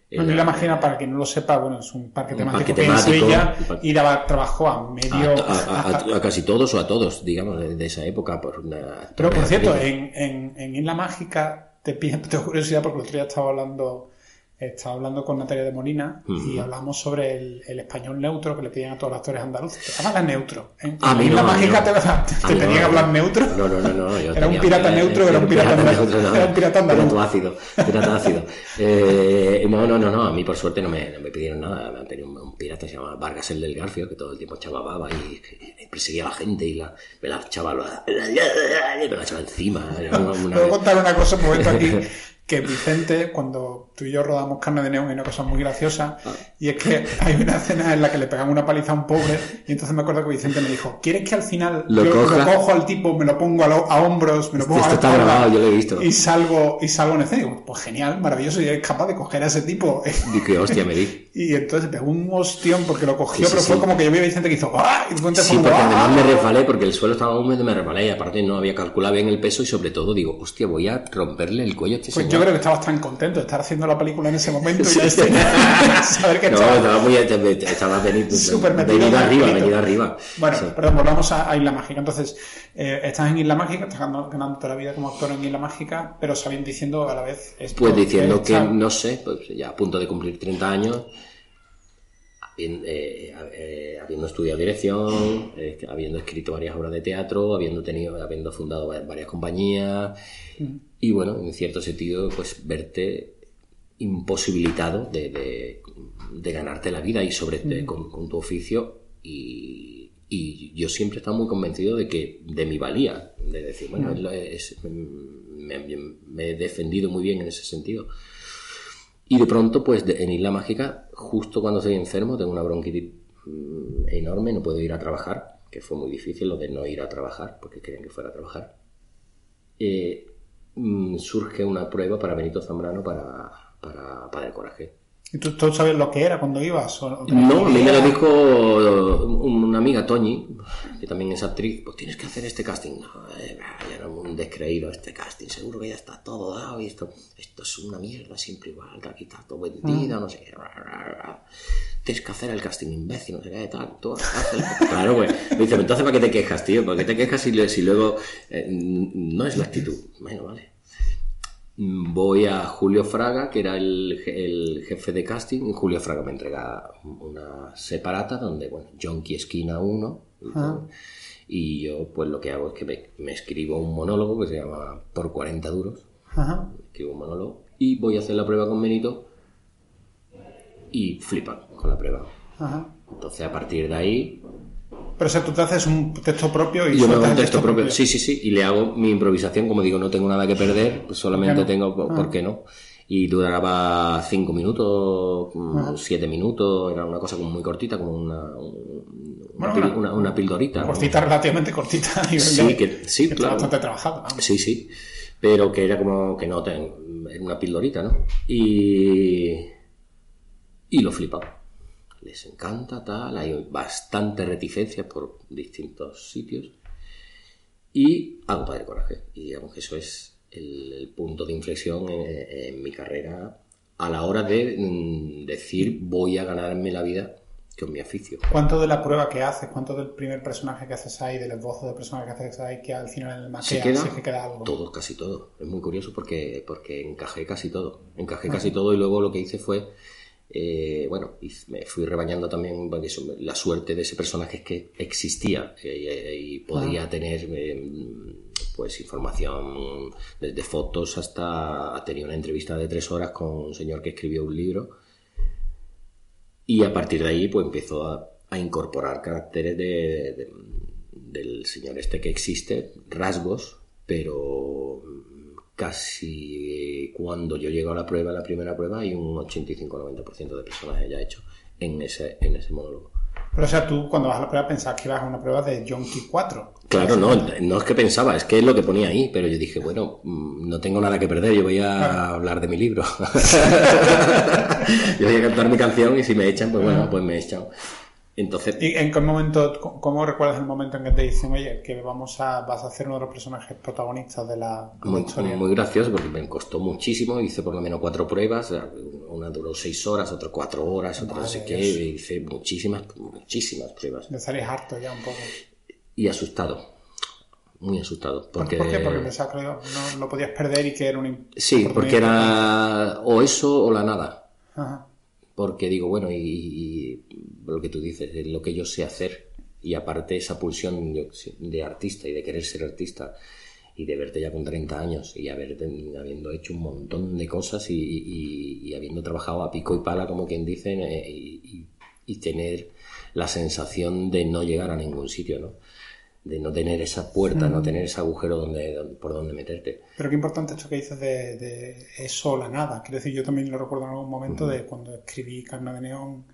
Bueno, En y la máquina, para quien no lo sepa, bueno, es un parque temático parque que en Sevilla parque- y daba trabajo a medio... a, a- a- a casi todos o a todos, digamos, de, de esa época. Por una, Pero por cierto, en, en, en Isla Mágica te tengo curiosidad porque el otro día estaba hablando, estaba hablando con Natalia de Molina y hablamos sobre el, el español neutro que le piden a todos los actores andaluces. Habla neutro. En, A mí Isla no, a mí Mágica te, te A mí tenían no, que hablar neutro. No, no, no, no. yo Era un tenía- pirata neutro, era un pirata andaluz. Era un pirata andaluz. Pirata ácido, pirata ácido. Eh, no, no, no, no, a mí por suerte no me, no me pidieron nada. Me han tenido un, un pirata que se llama Vargas el del Garfio, que todo el tiempo echaba baba y, y perseguía a la gente y la, me la echaba, la- me la echaba encima. Una- contar una cosa un momento aquí. Que Vicente, cuando tú y yo rodamos carne de neón, hay una cosa muy graciosa, y es que hay una escena en la que le pegamos una paliza a un pobre, y entonces me acuerdo que Vicente me dijo, ¿quieres que al final Lo yo coja? lo cojo al tipo, me lo pongo a, lo- a hombros, me lo pongo Esto a la está grabado, yo lo he visto. y salgo, y salgo en escena? Y digo, pues genial, maravilloso, y eres capaz de coger a ese tipo. Y que hostia me di. Y entonces pegó un ostión porque lo cogió, Sí, sí, pero fue sí. como que yo vi a Vicente que hizo, ¡ah! Y Sí, fue como, porque además me resbalé, porque el suelo estaba húmedo, me resbalé y aparte no había calculado bien el peso y sobre todo digo, hostia, voy a romperle el cuello a este Pues señor. yo creo que estabas tan contento de estar haciendo la película en ese momento y Sí. ya este- saber que No, estaba muy estaba venido, Súper metido en venido arriba, venido arriba. Bueno, Sí. perdón, volvamos a, a Isla Mágica. Entonces, eh, estás en Isla Mágica, estás ganando, ganando toda la vida como actor en Isla Mágica, pero sabiendo diciendo a la vez esto, Pues diciendo que, está- no sé, pues ya a punto de cumplir 30 años, eh, eh, habiendo estudiado dirección, eh, habiendo escrito varias obras de teatro, habiendo tenido, habiendo fundado va- varias compañías, y bueno, en cierto sentido, pues verte imposibilitado de, de- de ganarte la vida y sobre de- con, con tu oficio. Y, Y yo siempre he estado muy convencido de que de mi valía, de decir, bueno, es- me, me he defendido muy bien en ese sentido. Y de pronto, pues en Isla Mágica, justo cuando estoy enfermo, tengo una bronquitis mm, enorme, no puedo ir a trabajar, que fue muy difícil lo de no ir a trabajar, porque querían que fuera a trabajar. Eh, mm, surge una prueba para Benito Zambrano para, para Padre Coraje. ¿Y tú, tú sabes lo que era cuando ibas? ¿O- o No, a mí me lo dijo una amiga, Toñi, que también es actriz, pues tienes que hacer este casting. No, eh, ya era un descreído este casting, seguro que ya está todo dado y esto, esto es una mierda, siempre igual, que aquí está todo vendido, no sé qué. Tienes que hacer el casting imbécil, no sé qué, tal. Tú hazlo. Claro, güey. Me dice, entonces ¿para qué te quejas, tío? ¿Para qué te quejas si luego eh, no es la actitud? Bueno, vale voy a Julio Fraga, que era el, je- el jefe de casting, y Julio Fraga me entrega una separata donde, bueno, Jonky esquina 1, y yo pues lo que hago es que me, me escribo un monólogo que se llama Por 40 duros, Ajá. escribo un monólogo, y voy a hacer la prueba con Benito, y flipan con la prueba. Ajá. Entonces a partir de ahí Pero o sea, tú te haces un texto propio y yo me hago un texto propio. Sí, sí, sí. Y le hago mi improvisación. Como digo, no tengo nada que perder. Pues solamente ¿Por qué tengo. no? ¿Por Ah. por qué no? Y duraba cinco minutos, mm, siete minutos. Era una cosa como muy cortita, como una, un- una, Bueno, una- una- pildorita. ¿no? Cortita, relativamente cortita. a nivel Sí, de- que- sí, claro. bastante trabajada. Sí, sí. Pero que era como que no, ten- era una pildorita, ¿no? Y. Y lo flipan. Les encanta, tal. Hay bastante reticencias por distintos sitios. Y hago Padre Coraje. Y digamos que eso es el, el punto de inflexión en, en mi carrera a la hora de mm, decir voy a ganarme la vida con mi oficio. ¿Cuánto de la prueba que haces, cuánto del primer personaje que haces ahí, del esbozo del personaje que haces ahí, que al final el Se maquea, queda, si es que queda algo? todo, casi todo. Es muy curioso porque, porque encajé casi todo. Encajé casi todo y luego lo que hice fue, eh, bueno, y me fui rebañando también porque eso, la suerte de ese personaje es que existía eh, y podía tener eh, pues información desde fotos hasta tenía una entrevista de tres horas con un señor que escribió un libro. Y a partir de ahí pues empezó a, a incorporar caracteres de, de- del señor este que existe, rasgos, pero casi cuando yo llego a la prueba, la primera prueba, hay un 85-90% de personajes ya hecho en ese, en ese monólogo. Pero o sea, tú cuando vas a la prueba pensabas que ibas a una prueba de Jonky 4. Claro, no, no es que pensaba, es que es lo que ponía ahí, pero yo dije, bueno, mm, no tengo nada que perder, yo voy a hablar de mi libro. yo voy a cantar mi canción y si me echan, pues bueno, pues me echan. Entonces, ¿Y en qué momento, cómo recuerdas el momento en que te dicen, oye, que vamos a, vas a hacer uno de los personajes protagonistas de la, de muy, historia? muy gracioso porque me costó muchísimo, hice por lo menos cuatro pruebas, una duró seis horas, otra cuatro horas, otra no sé qué, hice muchísimas, muchísimas pruebas. Salir harto ya un poco. Y asustado, muy asustado. ¿Por, Porque, ¿Por qué? Porque pensabas que no lo podías perder y que era un Sí, porque era o eso o la nada. Ajá. Porque digo, bueno, y, y lo que tú dices, es lo que yo sé hacer. Y aparte esa pulsión de artista y de querer ser artista y de verte ya con 30 años y haber, habiendo hecho un montón de cosas y, y- y habiendo trabajado a pico y pala, como quien dice, eh, y, tener la sensación de no llegar a ningún sitio, ¿no? De no tener esa puerta, no tener ese agujero donde, donde- por donde meterte. Pero qué importante esto que dices de, de eso o la nada. Quiero decir, yo también lo recuerdo en algún momento de cuando escribí Carne de Neón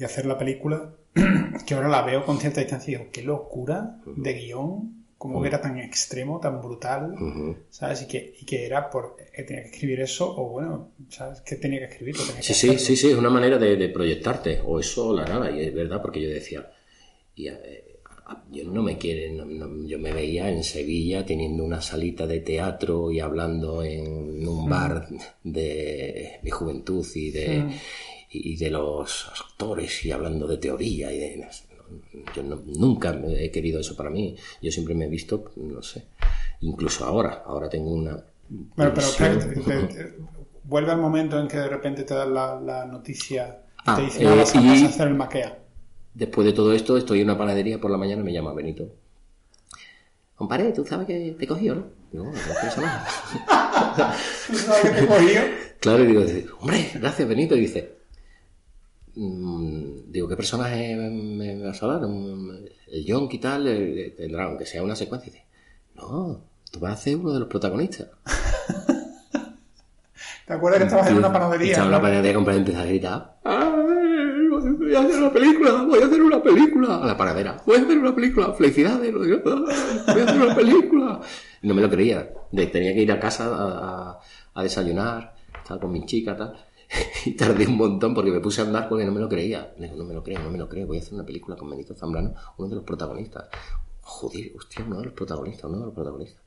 y hacer la película, que ahora la veo con cierta distancia y digo, qué locura de guion, como que era tan extremo, tan brutal. ¿sabes? Y que, y que era por que tenía que escribir eso, o bueno, ¿sabes? Que tenía que tenía que Sí, sí, sí, sí, es una manera de, de proyectarte, o eso o la nada, y es verdad, porque yo decía, y, eh, yo no me quieren, no- no- yo me veía en Sevilla teniendo una salita de teatro y hablando en un bar de mi juventud y de, y de los actores y hablando de teoría y de... Yo no- nunca me he querido eso para mí, yo siempre me he visto, no sé, incluso ahora, ahora tengo una... Bueno, pero te- te- vuelve al momento en que de repente te dan la, la noticia y Ah, te dicen, eh, "Ah, vas, a, y- vas a hacer el maquea. Después de todo esto, estoy en una panadería por la mañana, me llama Benito. Compadre, tú sabes que te cogió, ¿no? Digo, no, no nada. ¿Sabes qué te cogió? Claro, y digo, hombre, gracias Benito. Y dice, digo, ¿qué personaje me, me vas a hablar? Un- el yonki y tal tendrá, aunque sea una secuencia. Y dice, no, tú vas a ser uno de los protagonistas. ¿Te acuerdas que estabas en una panadería? Estaba en una panadería comprando y empezaba a gritar. "Ay, Voy a hacer una película, voy a hacer una película. A la panadera, voy a hacer una película, felicidades. Voy a hacer una película. Y no me lo creía. Tenía que ir a casa a, a- a desayunar, estaba con mi chica tal. Y tardé un montón porque me puse a andar porque no me lo creía. No me lo creo, no me lo creo. Voy a hacer una película con Benito Zambrano, uno de los protagonistas. Joder, hostia, uno de los protagonistas, uno de los protagonistas.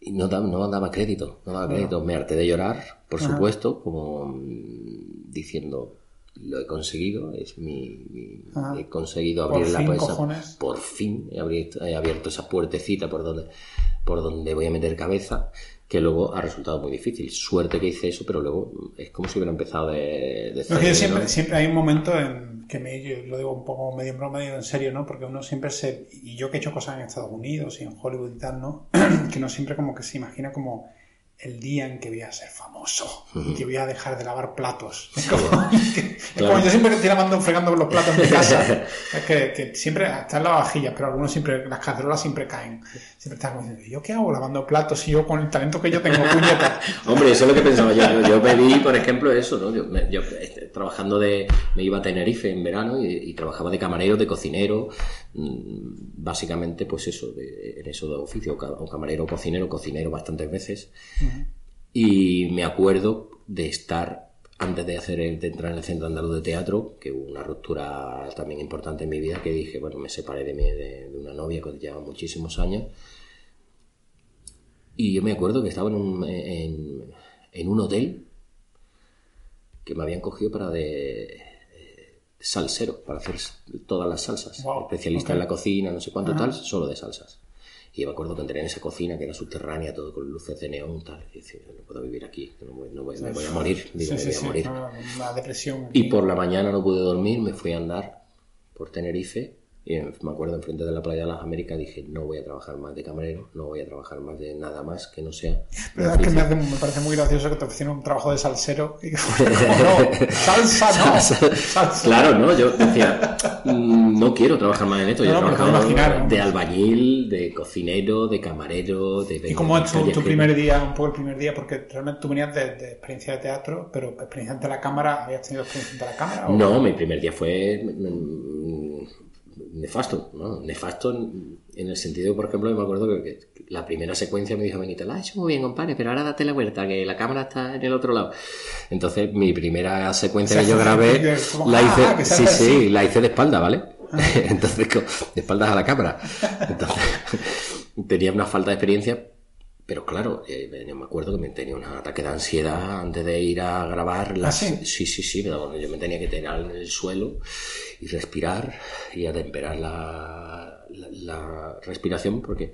Y no daba, no daba crédito, no daba crédito. Me harté de llorar, por supuesto, como mm, diciendo, lo he conseguido, es mi, mi- Ajá. he conseguido Por abrir la fin, puerta. cojones. Por fin he abierto, he abierto esa puertecita por donde, por donde voy a meter cabeza, que luego ha resultado muy difícil. Suerte que hice eso, pero luego es como si hubiera empezado de, siempre, siempre hay un momento en que me, yo lo digo un poco medio en broma, medio en serio, ¿no? Porque uno siempre se, y yo que he hecho cosas en Estados Unidos y en Hollywood y tal, ¿no? que uno siempre como que se imagina como el día en que voy a ser famoso y que voy a dejar de lavar platos. Es como, que- es Claro. como yo siempre estoy lavando, fregando los platos en mi casa, es que, que siempre están las vajillas, pero algunos siempre, las cacerolas siempre caen. Siempre están diciendo, ¿yo qué hago lavando platos si yo con el talento que yo tengo, puñeta? Hombre, eso es lo que pensaba yo. Yo, pedí, por ejemplo, eso, ¿no? Yo, me- yo, este, trabajando de... Me iba a Tenerife en verano y, y trabajaba de camarero, de cocinero, básicamente, pues eso, de- en eso de oficio, o camarero, cocinero, cocinero bastantes veces. Y me acuerdo de estar, antes de, hacer el- de entrar en el Centro Andaluz de Teatro, que hubo una ruptura también importante en mi vida, que dije, bueno, me separé de, mi, de, de una novia que llevaba muchísimos años. Y yo me acuerdo que estaba en un, en, en un hotel que me habían cogido para de, salsero, para hacer todas las salsas. Wow, Especialista ok. en la cocina, no sé cuánto tal, solo de salsas. Y yo me acuerdo que entré en esa cocina que era subterránea, todo con luces de neón, tal. Y decía, no puedo vivir aquí, no voy, no voy- me voy a morir, digo, Sí, me voy a sí, morir. una, una depresión. Y por la mañana no pude dormir, me fui a andar por Tenerife y en- me acuerdo enfrente de la playa de las Américas dije no voy a trabajar más de camarero, no voy a trabajar más de nada más que no sea Pero es que me, hace- me parece muy gracioso que te ofrecieran un trabajo de salsero y como, no, salsa no, salsa. Claro, ¿no? Yo decía, "Mm, no quiero trabajar más en esto. Yo No, he trabajado imaginar, de albañil, de cocinero, de camarero, de... ¿Y cómo es tu, primer día, un poco el primer día? Porque realmente tú venías de, de experiencia de teatro, pero experiencia ante la cámara, ¿habías tenido experiencia ante la cámara? o- No, mi primer día fue mm, nefasto, ¿no? Nefasto en, en el sentido, por ejemplo, me acuerdo que, que la primera secuencia me dijo Benito, la hecho muy bien, compadre, pero ahora date la vuelta, que la cámara está en el otro lado. Entonces, mi primera secuencia O sea, que yo grabé, como, la ah, hice, se sí, la hice de espalda, ¿vale? Entonces, co- de espaldas a la cámara. Entonces, tenía una falta de experiencia, pero claro, eh, yo me acuerdo que me tenía un ataque de ansiedad antes de ir a grabar. Las... ¿Ah, sí? sí, sí, sí, yo me tenía que tirar en el suelo y respirar y atemperar la, la, la respiración porque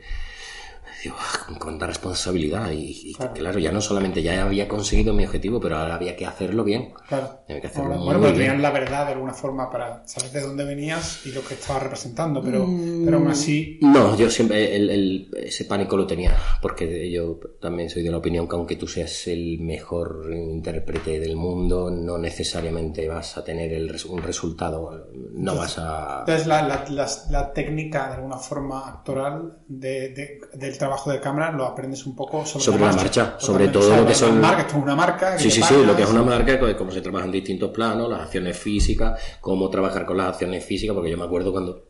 digo, "Ah, con cuánta responsabilidad y, y claro. ya no solamente ya había conseguido mi objetivo, pero ahora había que hacerlo bien. Claro. Había que hacerlo Bueno, muy, bueno, muy pero bien. tenías la verdad de alguna forma para saber de dónde venías y lo que estabas representando, pero, Mm. pero aún así... No, yo siempre el, el- ese pánico lo tenía, porque yo también soy de la opinión que aunque tú seas el mejor intérprete del mundo, no necesariamente vas a tener el un resultado, no vas a... Entonces la, la, la, la técnica de alguna forma actoral de, de- del trabajo de cámara lo aprendes un poco sobre, Sobre la marcha, sobre Totalmente. todo O sea, lo que la son- marca, esto es una marca. Sí, sí, sí, pagas. lo que es una marca, pues, cómo se trabaja en distintos planos, las acciones físicas, cómo trabajar con las acciones físicas, porque yo me acuerdo cuando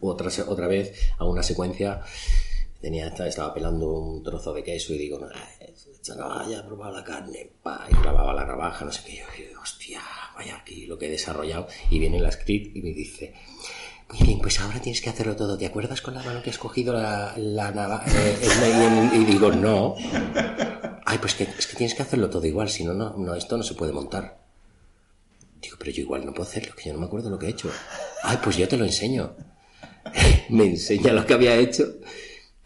otra, otra vez a una secuencia tenía esta- estaba pelando un trozo de queso y digo, no, navaja, he probado la carne, pa, y clavaba la navaja, no sé qué, yo, digo, hostia, vaya aquí lo que he desarrollado, y viene la script y me dice, muy bien, pues ahora tienes que hacerlo todo, ¿te acuerdas con la mano que has cogido la, navaja? Eh, y, digo, no, Ay, pues que, es que tienes que hacerlo todo igual, si no, no, no, esto no se puede montar. Digo, pero yo igual no puedo hacerlo, que yo no me acuerdo lo que he hecho. Ay, pues yo te lo enseño. me enseña lo que había hecho.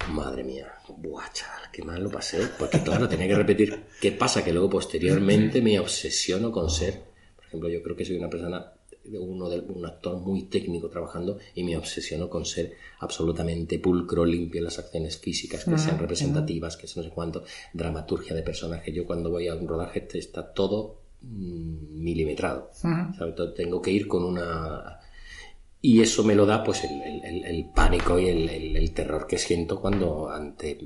Madre mía, buah, chaval, qué mal lo pasé. Porque claro, tenía que repetir. ¿Qué pasa? Que luego posteriormente me obsesiono con ser. Por ejemplo, yo creo que soy una persona, uno de, un actor muy técnico trabajando y me obsesiono con ser absolutamente pulcro, limpio en las acciones físicas, que sean representativas, que no sé cuánto, dramaturgia de personaje. Yo cuando voy a un rodaje está todo mm, milimetrado. Tengo que ir con una Y eso me lo da pues el, el- el pánico y el, el- el terror que siento cuando ante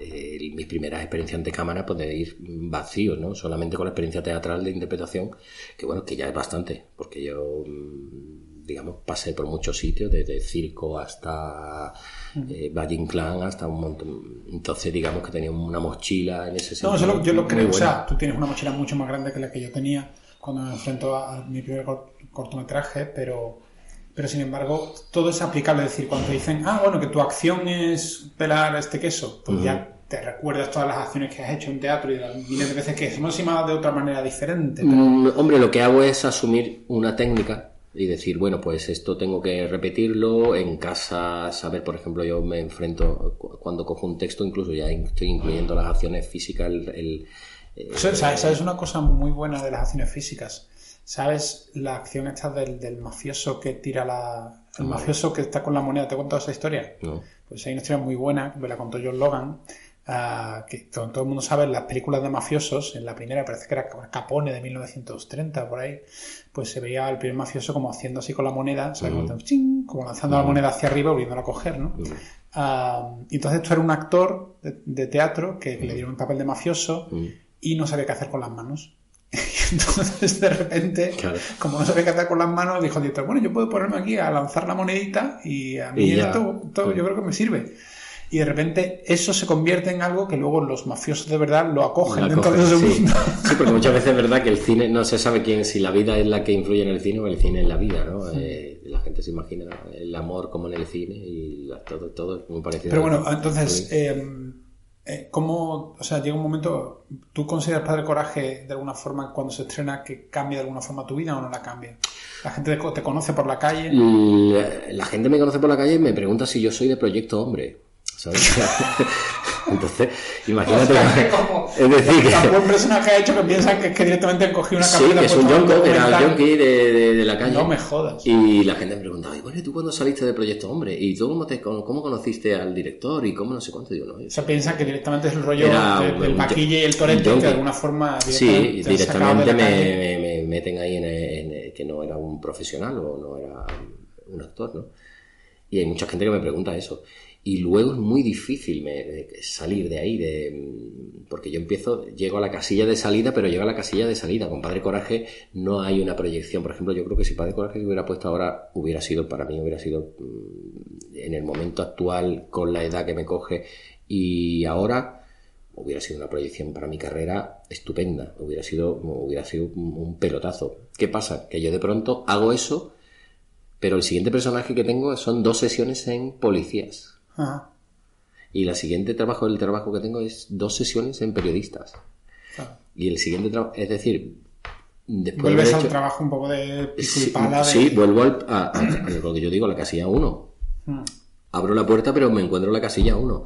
eh, mis primeras experiencias ante cámara pues de ir vacío, ¿no? Solamente con la experiencia teatral de interpretación, que bueno, que ya es bastante, porque yo mm, digamos pasé por muchos sitios, desde circo hasta eh, Valle Inclán, hasta un montón. Entonces digamos que tenía una mochila en ese sentido. No, yo lo, yo lo creo. O buena. sea, tú tienes una mochila mucho más grande que la que yo tenía cuando me enfrento a, a mi primer cor- cortometraje, pero, pero sin embargo, todo es aplicable. Es decir, cuando te dicen, ah, bueno, que tu acción es pelar este queso, pues ya te recuerdas todas las acciones que has hecho en teatro y las miles de veces que hemos encima de otra manera diferente. pero- Mm, hombre, lo que hago es asumir una técnica y decir, bueno, pues esto tengo que repetirlo en casa, saber, por ejemplo, yo me enfrento cu- cuando cojo un texto, incluso ya estoy incluyendo las acciones físicas, el, el- eh, ¿Sabes, sabes una cosa muy buena de las acciones físicas? ¿Sabes la acción esta del, del mafioso que tira la... El mafioso que está con la moneda, ¿te he contado esa historia? ¿no? Pues hay una historia muy buena, me la contó John Logan, ah, que todo, todo el mundo sabe, en las películas de mafiosos, en la primera parece que era Capone de 1930, por ahí, pues se veía al primer mafioso como haciendo así con la moneda, ¿sabes? Como, lanzando la moneda hacia arriba, volviéndola a coger, ¿no? Ah, y entonces tú eres un actor de, de teatro que, que le dieron un papel de mafioso y no sabía qué hacer con las manos. Entonces de repente, Claro. como no sabía qué hacer con las manos, dijo el bueno, yo puedo ponerme aquí a lanzar la monedita y a mí Y esto, esto yo creo que me sirve. Y de repente eso se convierte en algo que luego los mafiosos de verdad lo acogen La dentro de sí. mundo. Sí, porque muchas veces es verdad que el cine no se sabe quién, si la vida es la que influye en el cine o el cine en la vida, ¿no? Eh, la gente se imagina el amor como en el cine y todo, todo es muy parecido. Pero bueno, entonces, Sí. eh, eh, ¿cómo, o sea, llega un momento, ¿tú consideras Padre Coraje de alguna forma cuando se estrena que cambia de alguna forma tu vida o no la cambia? La gente te, co- te conoce por la calle. La, la gente me conoce por la calle y me pregunta si yo soy de Proyecto Hombre. ¿Sabes? Entonces, imagínate. como, es decir, que. tan buen personaje ha hecho que piensan que, que directamente han cogido una Sí, carpeta que es un en yonko, era el yonki de, de- de la calle. No me jodas. Y la gente me preguntaba, y bueno, ¿y tú cuándo saliste de Proyecto Hombre? ¿Y tú cómo, te, cómo, cómo conociste al director? ¿Y cómo no sé cuánto? Digo, no, O sea, piensan que directamente es el rollo de- un- del un- paquille y el torete un que de alguna forma Sí, directamente de directamente me, calle. me- me meten ahí en, en- que no era un profesional o no era un actor, ¿no? Y hay mucha gente que me pregunta eso. Y luego es muy difícil me- salir de ahí, de, porque yo empiezo, llego a la casilla de salida, pero llego a la casilla de salida. Con Padre Coraje no hay una proyección. Por ejemplo, yo creo que si Padre Coraje se hubiera puesto ahora, hubiera sido, para mí, hubiera sido mm, en el momento actual, con la edad que me coge, y ahora hubiera sido una proyección para mi carrera estupenda, hubiera sido, hubiera sido un pelotazo. ¿Qué pasa? Que yo de pronto hago eso, pero el siguiente personaje que tengo son dos sesiones en policías. Ajá, Y la siguiente trabajo, el trabajo que tengo es dos sesiones en periodistas. claro. Y el siguiente trabajo, es decir, después de Vuelves al trabajo un poco de pico y Sí, pala de... sí, vuelvo al- a, a- a lo que yo digo, la casilla 1. Mm. Abro la puerta, pero me encuentro en la casilla 1.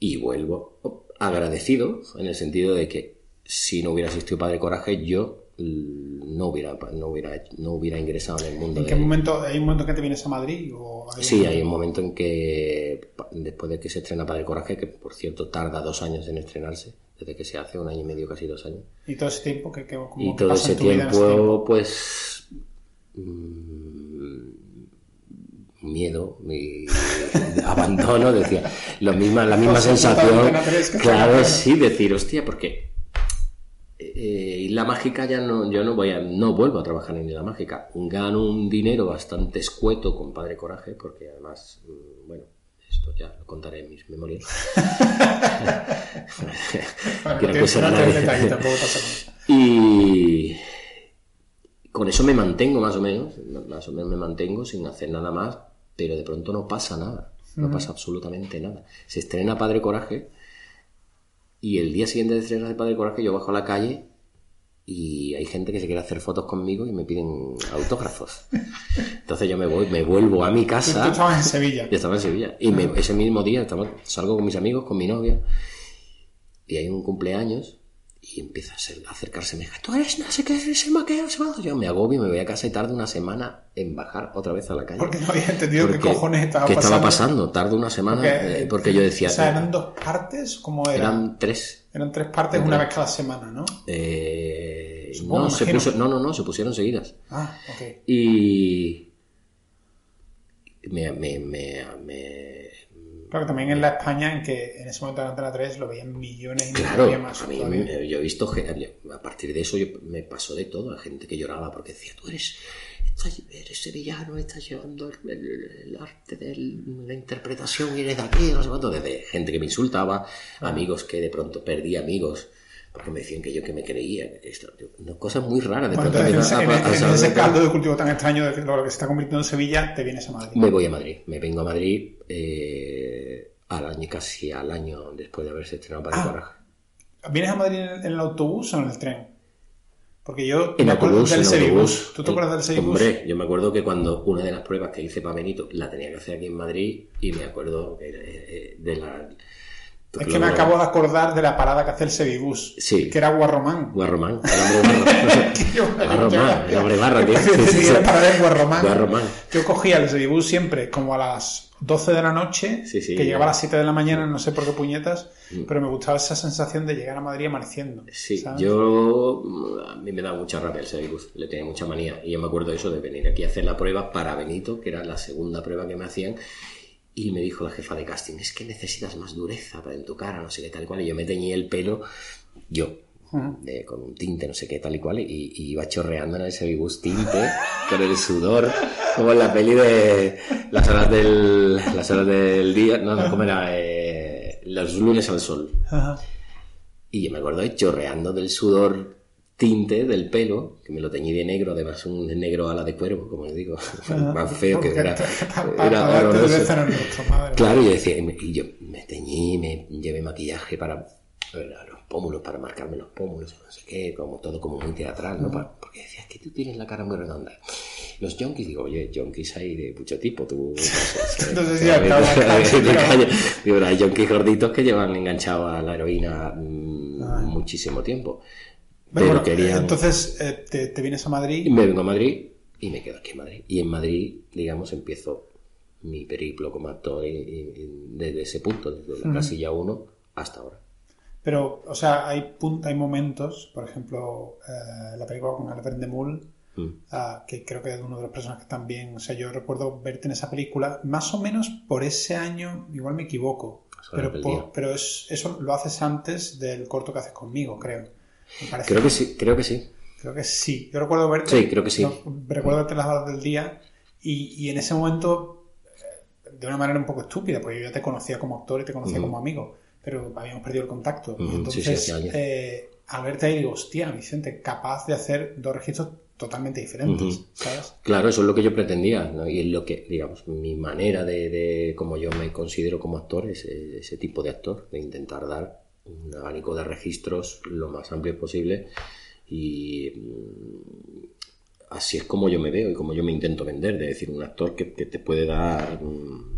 Y vuelvo oh, agradecido, en el sentido de que si no hubiera existido Padre Coraje, yo no hubiera, no hubiera, no hubiera ingresado en el mundo ¿En de- qué momento? ¿Hay un momento que te vienes a Madrid? O hay- Sí, hay un momento en que, después de que se estrena Padre Coraje, que por cierto tarda dos años en estrenarse, desde que se hace, un año y medio, casi dos años. Y todo ese tiempo que, que como Y todo pasa ese en ese tiempo, pues. mm, miedo, mi abandono, decía. Lo misma, la misma sensación. Claro, sí, decir, hostia, porque. Eh, Isla Mágica ya no, yo no voy a, no vuelvo a trabajar en Isla Mágica. Gano un dinero bastante escueto con Padre Coraje, porque además, mm, bueno, esto ya lo contaré en mis memorias. Y con eso me mantengo más o menos, más o menos me mantengo sin hacer nada más, pero de pronto no pasa nada, no pasa absolutamente nada. Se estrena Padre Coraje y el día siguiente de estrenar de Padre Coraje yo bajo a la calle y hay gente que se quiere hacer fotos conmigo y me piden autógrafos. Entonces yo me voy, me vuelvo a mi casa. tú estabas en Sevilla. Yo estaba en Sevilla. Y me- ese mismo día estaba- salgo con mis amigos, con mi novia, y hay un cumpleaños, y empieza a, ser- a acercárseme. Tú eres, no sé qué, maquero, no sé cuánto". Yo me agobio, me voy a casa y tardo una semana en bajar otra vez a la calle. Porque no había entendido qué cojones estaba ¿qué pasando. estaba pasando? Tardo una semana Porque, eh, porque yo decía... O sea, eran dos partes, ¿cómo era? Eran, eran tres. tres partes, una vez cada semana, ¿no? Eh, Supongo, no, se puso- no, no, no, se pusieron seguidas. Ah, ok. Y, me, me, me, Claro, también en la España en que en ese momento en Antena 3 lo veían millones y claro, millones más. a mí me- yo he visto, a partir de eso yo- me pasó de todo, a gente que lloraba porque decía, tú eres, estás- eres sevillano, estás llevando el, el- el arte de la interpretación y eres de aquí, no sé cuánto, desde gente que me insultaba, amigos que de pronto perdí amigos porque me decían que yo que me creía, que esto, no, cosas muy raras, de Bueno, pronto en, a- en- a en saber ese caldo de cultivo tan extraño de lo que se está convirtiendo en Sevilla, te vienes a Madrid. Me voy a Madrid, me vengo a Madrid eh, al año, casi al año después de haberse estrenado Padre Ah. Coraje. ¿Vienes a Madrid en, el autobús o en el tren? Porque yo En me acuerdo autobús, del en Sevibus. autobús. ¿Tú te acuerdas del Sevibus? Hombre, yo me acuerdo que cuando una de las pruebas que hice para Benito la tenía que hacer aquí en Madrid y me acuerdo eh, de la... Es que me acabo de acordar de la parada que hace el Sevibus. Sí. Que era Guarromán. Guarromán. Guarromán, el hombre tío. Era parada en Guarromán. Guarromán. Yo cogía el Sevibus siempre como a las 12 de la noche, Sí, sí. que llegaba a las 7 de la mañana, no sé por qué puñetas, pero me gustaba esa sensación de llegar a Madrid amaneciendo. Sí, ¿sabes? yo a mí me da mucha rabia el Sevibus, le tenía mucha manía y yo me acuerdo de eso de venir aquí a hacer la prueba para Benito, que era la segunda prueba que me hacían y me dijo la jefa de casting, es que necesitas más dureza para en tu cara, no sé qué tal y cual, y yo me teñí el pelo, yo, de- con un tinte, no sé qué tal y cual, y, y iba chorreando en el Sevibus tinte, con el sudor, como en la peli de las horas del, las horas del día, no, no, ¿cómo era? Eh, los lunes al sol. Ajá. Y yo me acuerdo de chorreando del sudor tinte del pelo, que me lo teñí de negro, además un negro ala de cuervo, como os digo, más feo que era, era madre. Claro, yo decía, y yo me teñí, me llevé maquillaje para los pómulos, para marcarme los pómulos, no sé qué, como todo como muy teatral, ¿no? Porque decía, es que tú tienes la cara muy redonda. Los yonkis, digo, oye, yonkis hay de mucho tipo, tú... Acaba- calle. Digo, hay yonkis gorditos que llevan enganchado a la heroína mm, muchísimo tiempo. Pero querían... Entonces eh, te, te vienes a Madrid. me vengo a Madrid y me quedo aquí en Madrid. Y en Madrid, digamos, empiezo mi periplo como actor y- y- y desde ese punto, desde la casilla 1 hasta ahora. Pero, o sea, hay, hay momentos, por ejemplo, eh, la película con Albert de Mul, Mm. ah, que creo que es uno de los personajes también, o sea, yo recuerdo verte en esa película, más o menos por ese año, igual me equivoco, pero, por- pero es, eso lo haces antes del corto que haces conmigo, creo. Me parece. Creo que sí, creo que sí. Creo que sí. Yo recuerdo verte. Sí, creo que sí. recuerdo verte las horas del día y, y en ese momento, eh, de una manera un poco estúpida, porque yo ya te conocía como actor y te conocía Ujú. como amigo, pero habíamos perdido el contacto. Ujú, sí, entonces, sí, años. eh, al verte ahí, digo, hostia, Vicente, capaz de hacer dos registros totalmente diferentes, Ujú. ¿sabes? Claro, eso es lo que yo pretendía, ¿no? Y es lo que, digamos, mi manera de, de como yo me considero como actor, es ese tipo de actor, de intentar dar un abanico de registros lo más amplio posible y mm, así es como yo me veo y como yo me intento vender, de decir, un actor que, que te puede dar mm,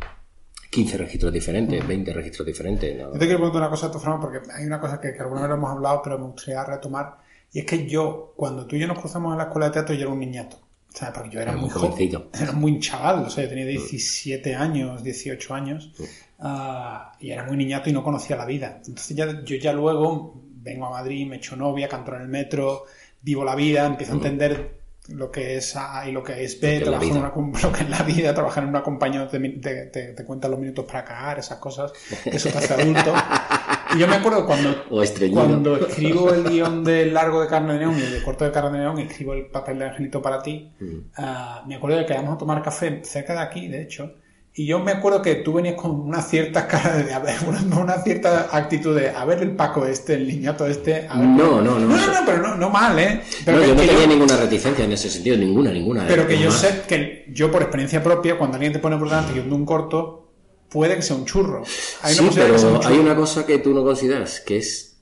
15 registros diferentes, 20 registros diferentes. ¿no? Yo te quiero preguntar una cosa forma, porque hay una cosa que, que alguna vez lo hemos hablado, pero me gustaría retomar, y es que yo, cuando tú y yo nos cruzamos en la escuela de teatro, yo era un niñato. ¿Sabes? Porque yo era Era muy muy joven, jovencito. era muy chaval, o sea, yo tenía 17 años, 18 años, ah, y era muy niñato y no conocía la vida. Entonces ya, yo ya luego vengo a Madrid, me echo novia, canto en el metro, vivo la vida, empiezo a entender lo que es A y lo que es B, en una, lo que es la vida, trabajar en una compañía te, te, te, te cuentan los minutos para cagar, esas cosas, eso te hace adulto. Y yo me acuerdo cuando, cuando escribo el guion del largo de carne de neón y el de corto de carne de neón, escribo el papel de Angelito para ti, Mm. ah, me acuerdo de que íbamos a tomar café cerca de aquí, de hecho, y yo me acuerdo que tú venías con una cierta cara de, a ver, una, cierta actitud de, a ver el Paco este, el niñato este, a ver... No, no, no. No, no, no, pero no, no mal, ¿eh? Pero No, que- yo no que tenía ninguna reticencia en ese sentido, ninguna, ninguna. pero que yo Más. sé que yo por experiencia propia, cuando alguien te pone por delante de un corto, puede que sea un churro. Hay una sí, sea un pero hay churro. una cosa que tú no consideras, que es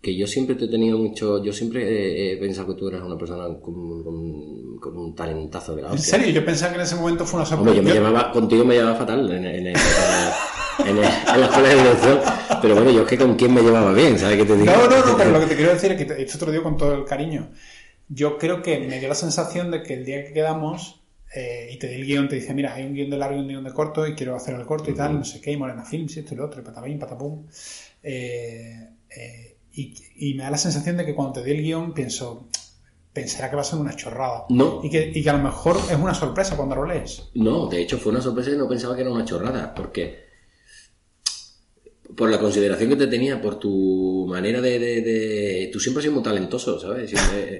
que yo siempre te he tenido mucho, yo siempre he, pensado que tú eras una persona con, con- con un talentazo de la En hostia. serio, yo pensaba que en ese momento fue una Hombre, yo me llevaba, contigo me llevaba fatal en, en, en- en- en la escuela de dirección, pero bueno, yo es que con quién me llevaba bien, ¿sabes qué te digo? No, no, no, pero lo que te quiero decir es que esto te lo digo con todo el cariño. Yo creo que me dio la sensación de que el día que quedamos eh, y te di el guion, te dice, mira, hay un guion de largo y un guion de corto y quiero hacer el corto y tal, no sé qué, y Morena Films y esto y lo otro, y patapín, patapum. Eh, eh, y, y me da la sensación de que cuando te di el guion pienso, pensará que va a ser una chorrada. No. Y que, y que a lo mejor es una sorpresa cuando lo lees. No, de hecho fue una sorpresa y no pensaba que era una chorrada, porque por la consideración que te tenía, por tu manera de... de- de- Tú siempre has sido muy talentoso, ¿sabes?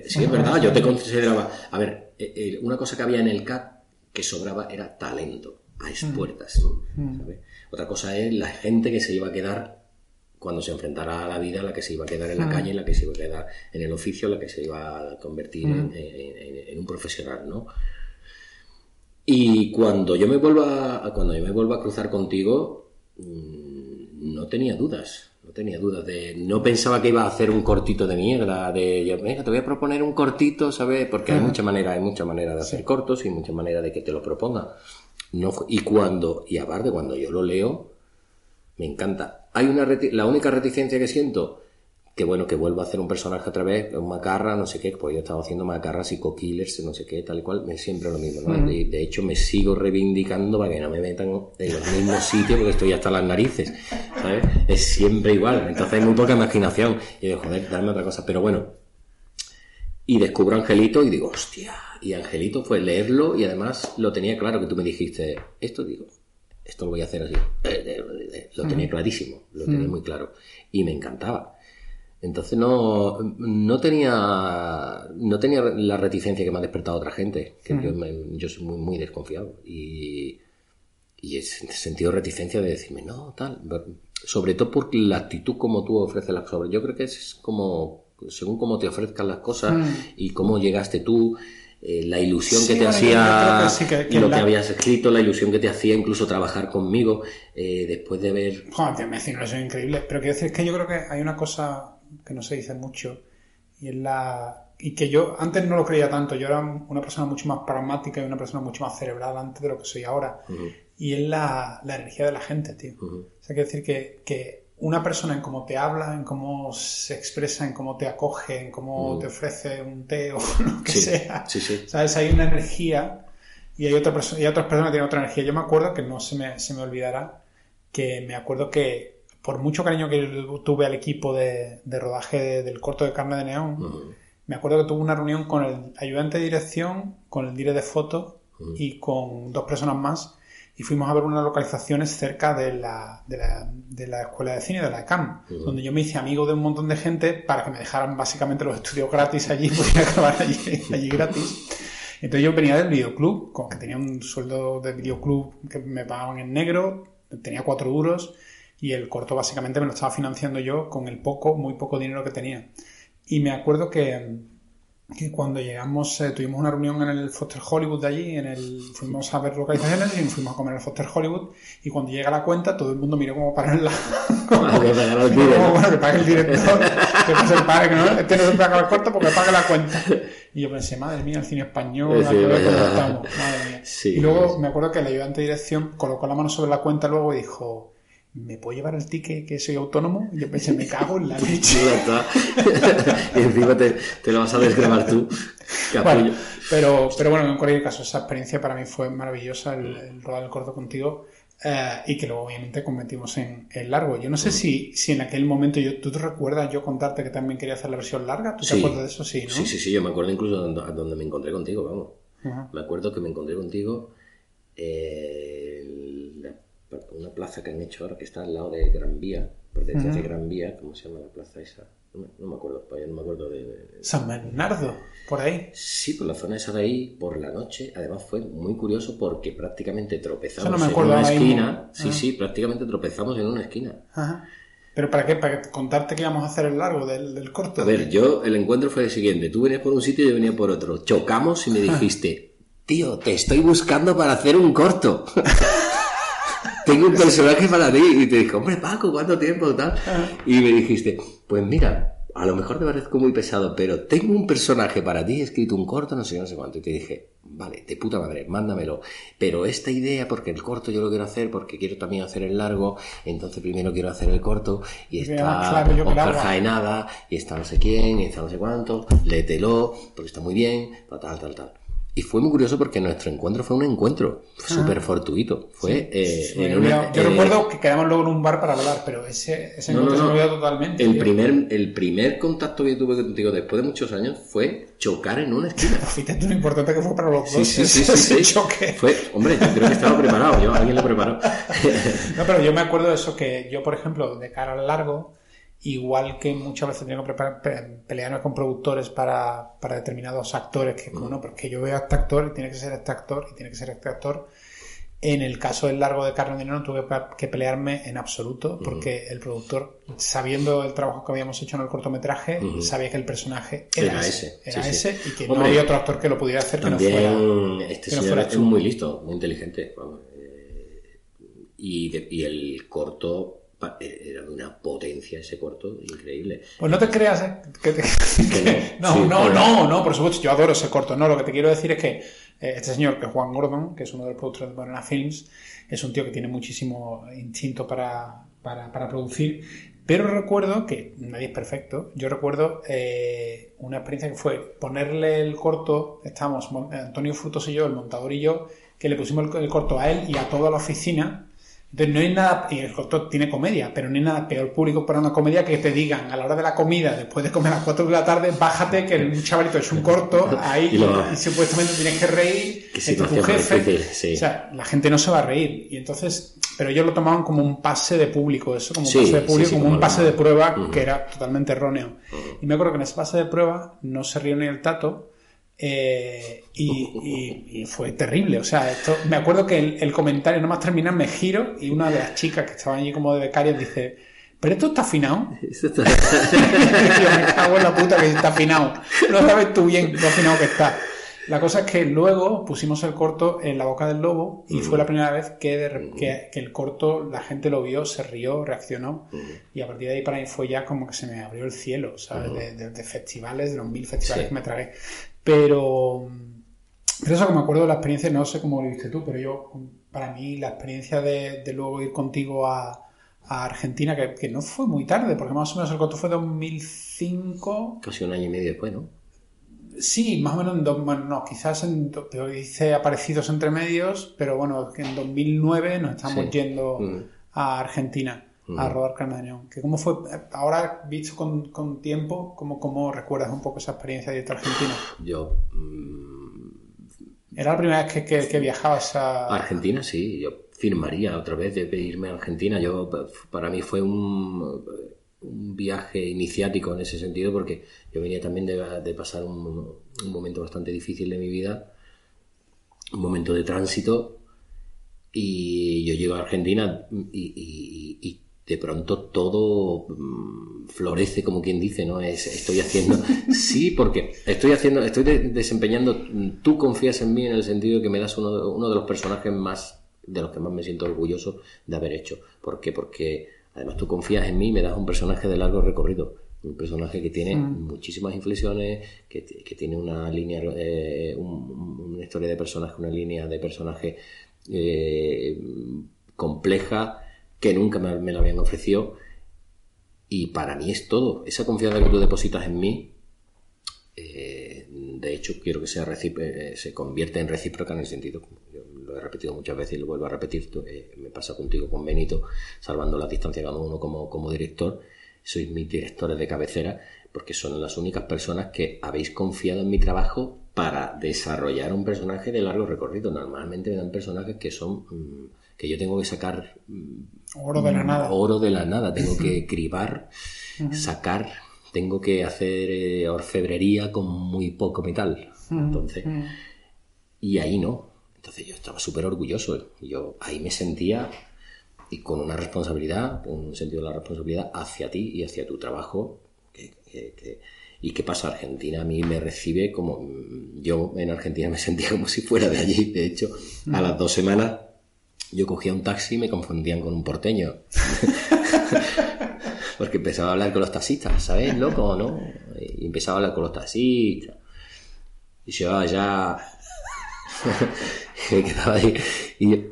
Sí, es verdad, yo te consideraba... A ver, eh, eh, una cosa que había en el CAT que sobraba era talento, a expuertas, ¿sabes? Otra cosa es la gente que se iba a quedar cuando se enfrentara a la vida, la que se iba a quedar en la calle, la que se iba a quedar en el oficio, la que se iba a convertir en, en- en- un profesional, ¿no? Y cuando yo me vuelva a, cuando yo me vuelva a cruzar contigo, mm, no tenía dudas, no tenía dudas de, no pensaba que iba a hacer un cortito de mierda, de, venga, te voy a proponer un cortito, ¿sabes? Porque hay mucha manera, hay mucha manera de hacer cortos y mucha manera de que te lo proponga. No, y cuando, y aparte cuando yo lo leo, me encanta. Hay una la única reticencia que siento, que bueno, que vuelvo a hacer un personaje otra vez, un macarra, no sé qué, pues yo estaba haciendo macarras y killers, no sé qué, tal y cual, me siempre lo mismo, ¿no? de, de hecho, me sigo reivindicando para que no me metan en los mismos sitios porque estoy hasta las narices, ¿sabes? Es siempre igual, entonces hay muy poca imaginación. Y digo, joder, dame otra cosa, pero bueno. Y descubro a Angelito y digo, hostia, y Angelito fue leerlo y además lo tenía claro que tú me dijiste, esto digo, esto lo voy a hacer así. Eh, eh, eh, Lo tenía clarísimo, lo tenía muy claro. Y me encantaba. Entonces no, no tenía no tenía la reticencia que me ha despertado otra gente, que yo, me- yo soy muy, muy desconfiado. Y, y he sentido reticencia de decirme, no, tal. Sobre todo por la actitud como tú ofreces las cosas. Yo creo que es como, según cómo te ofrezcan las cosas y cómo llegaste tú, eh, la ilusión Sí, que te bueno, hacía que sí, que- que lo la- que habías escrito, la ilusión que te hacía incluso trabajar conmigo, eh, después de ver... Joder, me es increíble. Pero quiero decir, es que yo creo que hay una cosa que no se dice mucho y es la. Y que yo antes no lo creía tanto. Yo era una persona mucho más pragmática y una persona mucho más cerebral antes de lo que soy ahora. Y es la, la energía de la gente, tío. O sea, quiero decir que, que una persona en cómo te habla, en cómo se expresa, en cómo te acoge, en cómo te ofrece un té o lo que Sí, sea. sí, sí. ¿Sabes? Hay una energía y hay, otra perso- y otras personas que tienen otra energía. Yo me acuerdo que no se me, se me olvidará que me acuerdo que por mucho cariño que tuve al equipo de, de rodaje de- del corto de carne de neón, me acuerdo que tuve una reunión con el ayudante de dirección, con el director de foto y con dos personas más y fuimos a ver unas localizaciones cerca de la, de la, de la escuela de cine, de la CAM, donde yo me hice amigo de un montón de gente para que me dejaran básicamente los estudios gratis allí, podía acabar allí, allí gratis. Entonces yo venía del videoclub, como que tenía un sueldo de videoclub que me pagaban en negro, tenía cuatro duros y el corto básicamente me lo estaba financiando yo con el poco, muy poco dinero que tenía. Y me acuerdo que, que cuando llegamos, eh, tuvimos una reunión en el Foster Hollywood de allí, en el, fuimos a ver localizaciones y nos fuimos a comer el Foster Hollywood y cuando llega la cuenta todo el mundo miró como para el lado. como, Ah, que el como, director. bueno, que pague el director, que no se pague, que no, este no se paga el corto porque pague la cuenta. Y yo pensé, madre mía, el cine español, Sí, vaya. estamos, madre mía. Sí, y luego me acuerdo que el ayudante de dirección colocó la mano sobre la cuenta luego y dijo, ¿me puedo llevar el ticket que soy autónomo? Y yo pensé, me cago en la leche. Y encima te, te lo vas a desgrabar tú. Bueno, pero, pero bueno, en cualquier caso, esa experiencia para mí fue maravillosa, el, el rodar el corto contigo. eh, y que luego obviamente convertimos en, en largo. Yo no sé si, si en aquel momento yo, tú te recuerdas yo contarte que también quería hacer la versión larga. ¿Tú te acuerdas de eso? Sí, ¿no? Sí, sí, sí, yo me acuerdo incluso donde, donde me encontré contigo, vamos. Me acuerdo que me encontré contigo eh, una plaza que han hecho ahora que está al lado de Gran Vía, por detrás de Gran Vía, ¿cómo se llama la plaza esa? No, me- no me acuerdo, todavía no me acuerdo de, de- San Bernardo, por ahí. Sí, por la zona esa de ahí, por la noche. Además fue muy curioso porque prácticamente tropezamos Eso no me en una esquina. Sí, sí, prácticamente tropezamos en una esquina. Ajá. ¿Pero para qué? ¿Para contarte que íbamos a hacer el largo del, del corto? A ver, yo, el encuentro fue el siguiente. Tú venías por un sitio y yo venía por otro. Chocamos y me dijiste, tío, te estoy buscando para hacer un corto. Tengo un personaje para ti. Y te dije, hombre, Paco, ¿cuánto tiempo? Tal. Y me dijiste, pues mira, a lo mejor te parezco muy pesado, pero tengo un personaje para ti, he escrito un corto, no sé, no sé cuánto. Y te dije, vale, de puta madre, mándamelo. Pero esta idea, porque el corto yo lo quiero hacer, porque quiero también hacer el largo, entonces primero quiero hacer el corto, y está ah, Oscar. Jaenada, y está no sé quién, y está no sé cuánto, léetelo, porque está muy bien, tal, tal, tal. Y fue muy curioso porque nuestro encuentro fue un encuentro súper fortuito. Fue eh, Sí, en mira, una- yo eh, recuerdo que quedamos luego en un bar para hablar, pero ese, ese No, no, encuentro se no. me olvidó totalmente. el tío. primer, el primer contacto que tuve contigo después de muchos años fue chocar en una esquina. Fíjate lo importante que fue para los dos sí, sí, sí. choque. Fue, hombre, yo creo que estaba preparado, yo, alguien lo preparó. No, pero yo me acuerdo de eso, que yo, por ejemplo, de cara al largo, igual que muchas veces tengo que preparar, pe- pelearme con productores para, para determinados actores, que como, no, pero es que yo veo a este actor y tiene que ser este actor y tiene que ser este actor. En el caso del largo de Carlos Dinero no tuve que pelearme en absoluto, porque el productor, sabiendo el trabajo que habíamos hecho en el cortometraje, Ujú. sabía que el personaje era, Era ese, era sí, sí. ese y que no había otro actor que lo pudiera hacer que no fuera. Este que no señor fuera es muy listo, muy inteligente. eh, y, de- y el corto era de una potencia ese corto increíble. Pues no te creas, ¿eh? Que te- que- no, sí, no, pero- no, no, por supuesto, yo adoro ese corto. No, lo que te quiero decir es que eh, este señor, que es Juan Gordon, que es uno de los productores de Banana Films, es un tío que tiene muchísimo instinto para, para, para producir. Pero recuerdo que nadie es perfecto. Yo recuerdo eh, una experiencia que fue ponerle el corto. Estábamos mon- Antonio Frutos y yo, el montador y yo, que le pusimos el, el corto a él y a toda la oficina. Entonces no hay nada, y el corto tiene comedia, pero no hay nada peor público para una comedia que te digan a la hora de la comida, después de comer a las 4 de la tarde, bájate que un chavalito es un corto ahí Y y, supuestamente tienes que reír, este, tu jefe. difícil, sí. O sea, la gente no se va a reír. Y entonces, pero ellos lo tomaban como un pase de público, eso, como un Sí, pase de público, sí, como como un pase de prueba Ujú. que era totalmente erróneo. Y me acuerdo que en ese pase de prueba no se rió ni el tato. Eh, y, y- y fue terrible, o sea, esto, me acuerdo que el, el comentario, nomás terminar, me giro y una de las chicas que estaban allí como de becarias dice, ¿pero esto está afinado? Eso está- Tío, me cago en la puta que está afinado. No sabes tú bien lo afinado que está. La cosa es que luego pusimos el corto en la boca del lobo y fue la primera vez que, de que, que el corto la gente lo vio, se rió, reaccionó y a partir de ahí para mí fue ya como que se me abrió el cielo, ¿sabes? De, de- de festivales, de los mil festivales Sí. que me tragué. Pero, pero eso que me acuerdo de la experiencia, no sé cómo lo viste tú, pero yo, para mí la experiencia de, de luego ir contigo a, a Argentina, que, que no fue muy tarde, porque más o menos el corto fue 2005. Casi un año y medio después, ¿no? Sí, más o menos en dos, bueno, no, quizás en, pero hice aparecidos entre medios, pero bueno, que en 2009 nos estamos Sí. yendo Mm. a Argentina a rodar Carnañón. Que cómo fue, ahora visto con, con tiempo, ¿cómo, ¿cómo recuerdas un poco esa experiencia de a Argentina? Yo. mm, ¿Era la primera vez que, que- que viajabas a... Argentina, sí, yo firmaría otra vez de irme a Argentina. Yo, para mí fue un, un viaje iniciático en ese sentido porque yo venía también de, de pasar un, un momento bastante difícil de mi vida, un momento de tránsito y yo llego a Argentina y, y- y de pronto todo mm, florece como quien dice, ¿no? Es, estoy haciendo, sí, porque estoy haciendo, estoy de- desempeñando, tú confías en mí en el sentido de que me das uno de, uno de los personajes más, de los que más me siento orgulloso de haber hecho. ¿Por qué? Porque además tú confías en mí y me das un personaje de largo recorrido. Un personaje que tiene muchísimas inflexiones, que, que tiene una línea, eh, un- una historia de personaje, una línea de personaje eh, compleja que nunca me, me la habían ofrecido. Y para mí es todo. Esa confianza que tú depositas en mí, eh, de hecho, quiero que sea eh, se convierta en recíproca en el sentido, yo lo he repetido muchas veces y lo vuelvo a repetir, eh, me pasa contigo con Benito, salvando la distancia cada uno como, como director, sois mis directores de cabecera, porque son las únicas personas que habéis confiado en mi trabajo para desarrollar un personaje de largo recorrido. Normalmente me dan personajes que son mm, que yo tengo que sacar mm, Oro de la nada. oro de la nada, tengo que cribar, sacar, tengo que hacer eh, orfebrería con muy poco metal. Entonces, y ahí no. Entonces yo estaba súper orgulloso. Yo ahí me sentía y con una responsabilidad, un sentido de la responsabilidad hacia ti y hacia tu trabajo. que- que- que- ¿Y qué pasa? Argentina a mí me recibe como... mm, Yo en Argentina me sentía como si fuera de allí. De hecho, a las dos semanas yo cogía un taxi y me confundían con un porteño. Porque empezaba a hablar con los taxistas, ¿sabes? Loco, ¿no? Y empezaba a hablar con los taxistas. Y llevaba ya... y me quedaba ahí. Y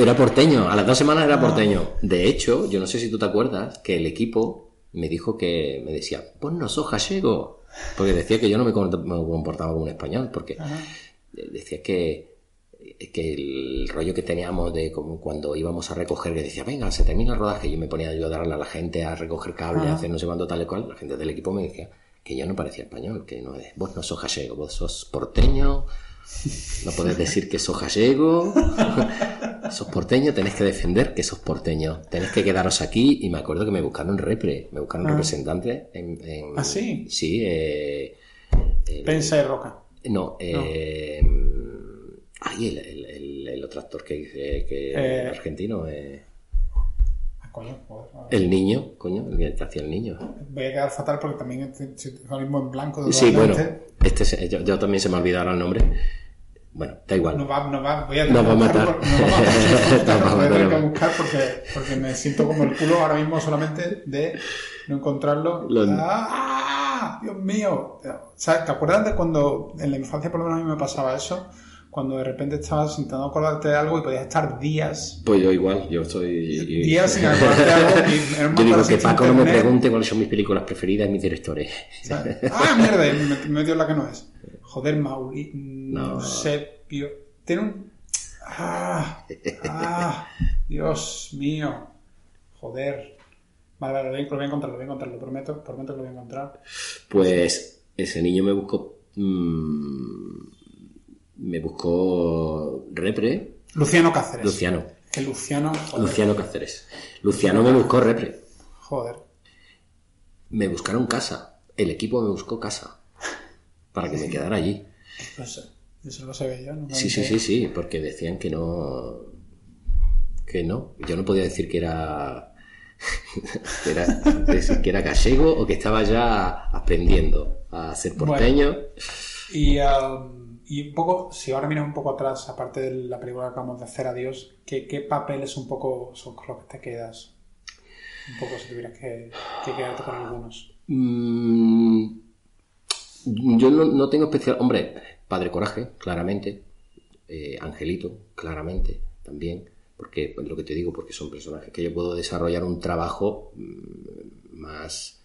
era porteño, a las dos semanas era porteño. De hecho, yo no sé si tú te acuerdas que el equipo me dijo que me decía, vos no sos gallego. Porque decía que yo no me comporta- me comportaba como un español. Porque decía que, que el rollo que teníamos de como cuando íbamos a recoger, que decía, venga, se termina el rodaje, yo me ponía a ayudarle a la gente a recoger cables, a hacer no sé cuánto tal y cual, la gente del equipo me decía que yo no parecía español, que no es, vos no sos gallego, vos sos porteño, no podés decir que sos gallego, sos porteño, tenés que defender que sos porteño, tenés que quedaros aquí. Y me acuerdo que me buscaron repre, me buscaron Ah. representante en, en- ¿Ah, sí? Sí, eh, el- Pensa y Roca. no, eh, ay, el, el, el- el otro actor que dice que Eh. argentino, eh, Ah, coño, joder, ah. el niño, coño, el que hacía el niño. Voy a quedar fatal porque también estoy ahora mismo en blanco. Sí, bueno, este yo, yo también se me olvidará el nombre. Bueno, da igual. Nos va, nos va, voy a Nos va a matar. por- nos va a matar. Voy a que buscar porque, porque me siento como el culo ahora mismo solamente de no encontrarlo. Lo- ¡Ah! ¡Dios mío! O sea, ¿te acuerdas de cuando en la infancia por lo menos a mí me pasaba eso? Cuando de repente estabas intentando acordarte de algo y podías estar días, Pues yo igual, yo soy... días sin acordarte de algo. Y Yo digo que Paco no me pregunte cuáles son mis películas preferidas y mis directores. ¡Ah, mierda! Me me metió en la que no es. Joder, Mauri. No. No sé, tío. Tiene un. ¡Ah! ¡Ah! Dios mío. Joder. Vale, vale, lo voy, lo voy a encontrar, lo voy a encontrar, lo prometo, prometo que lo voy a encontrar. Pues ese niño me buscó... mm, me buscó Repre, Luciano Cáceres. Luciano. Que Luciano. Joder. Luciano Cáceres. Luciano me buscó Repre. Joder. Me buscaron casa. El equipo me buscó casa. Para que me quedara allí. No sé. Eso lo sabía yo. ¿no? Sí, sí, sí, sí, porque decían que no. Que no. Yo no podía decir que era. que era, que era gallego o que estaba ya aprendiendo a ser porteño. Y, um, y un poco, si ahora miras un poco atrás, aparte de la película que acabamos de hacer, Adiós, ¿qué, qué papeles un poco son con los que te quedas? Un poco si tuvieras que, que quedarte con algunos. Mm, yo no, no tengo especial. Hombre, Padre Coraje, claramente. Eh, Angelito, claramente, también. Porque, pues, lo que te digo, porque son personajes que yo puedo desarrollar un trabajo mm, más,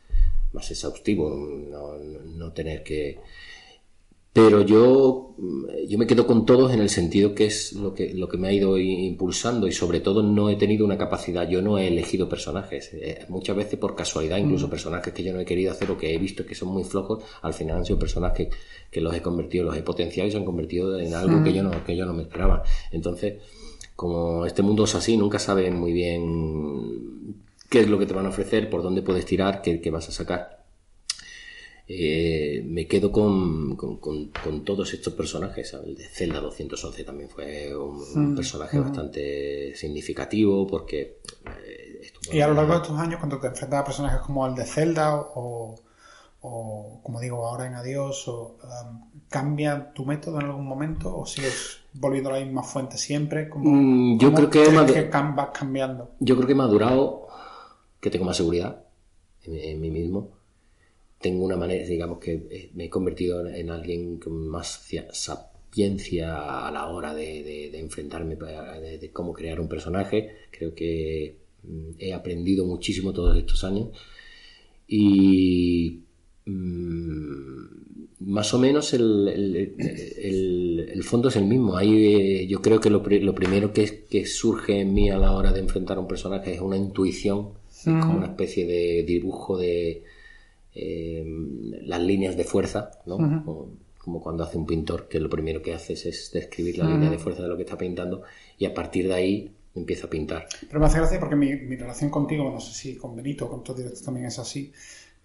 más exhaustivo, no- no tener que. Pero yo, mm, yo me quedo con todos en el sentido que es lo que, lo que me ha ido impulsando y sobre todo no he tenido una capacidad, yo no he elegido personajes, eh, muchas veces por casualidad, incluso personajes que yo no he querido hacer o que he visto que son muy flojos, al final han sido personajes que los he convertido, los he potenciado y se han convertido en algo que yo no, que yo no me esperaba. Entonces, como este mundo es así, nunca saben muy bien qué es lo que te van a ofrecer, por dónde puedes tirar, qué, qué vas a sacar. Eh, me quedo con, con, con- con todos estos personajes. El de Zelda 211 también fue un, un personaje bastante significativo porque... eh, estuvo- Y a lo largo de estos años, cuando te enfrentas a personajes como el de Zelda o, o como digo ahora en Adiós, o, um, ¿cambia tu método en algún momento o sigues volviendo a la misma fuente siempre? ¿Cómo- Mm, yo creo que que vas cambiando? Yo creo que he madurado, que tengo más seguridad en, en mí mismo. Tengo una manera, digamos que eh, me he convertido en, en alguien con más cia- sapiencia a la hora de, de- de enfrentarme, de, de cómo crear un personaje. Creo que mm, he aprendido muchísimo todos estos años. Y mm, más o menos el, el- el- el fondo es el mismo. Ahí eh, yo creo que lo, lo primero que, que surge en mí a la hora de enfrentar a un personaje es una intuición, es como una especie de dibujo de eh, las líneas de fuerza, ¿no? como, como cuando hace un pintor, que lo primero que haces es describir la línea de fuerza de lo que está pintando y a partir de ahí empieza a pintar. Pero me hace gracia porque mi, mi relación contigo, no sé si con Benito con todos directos también es así,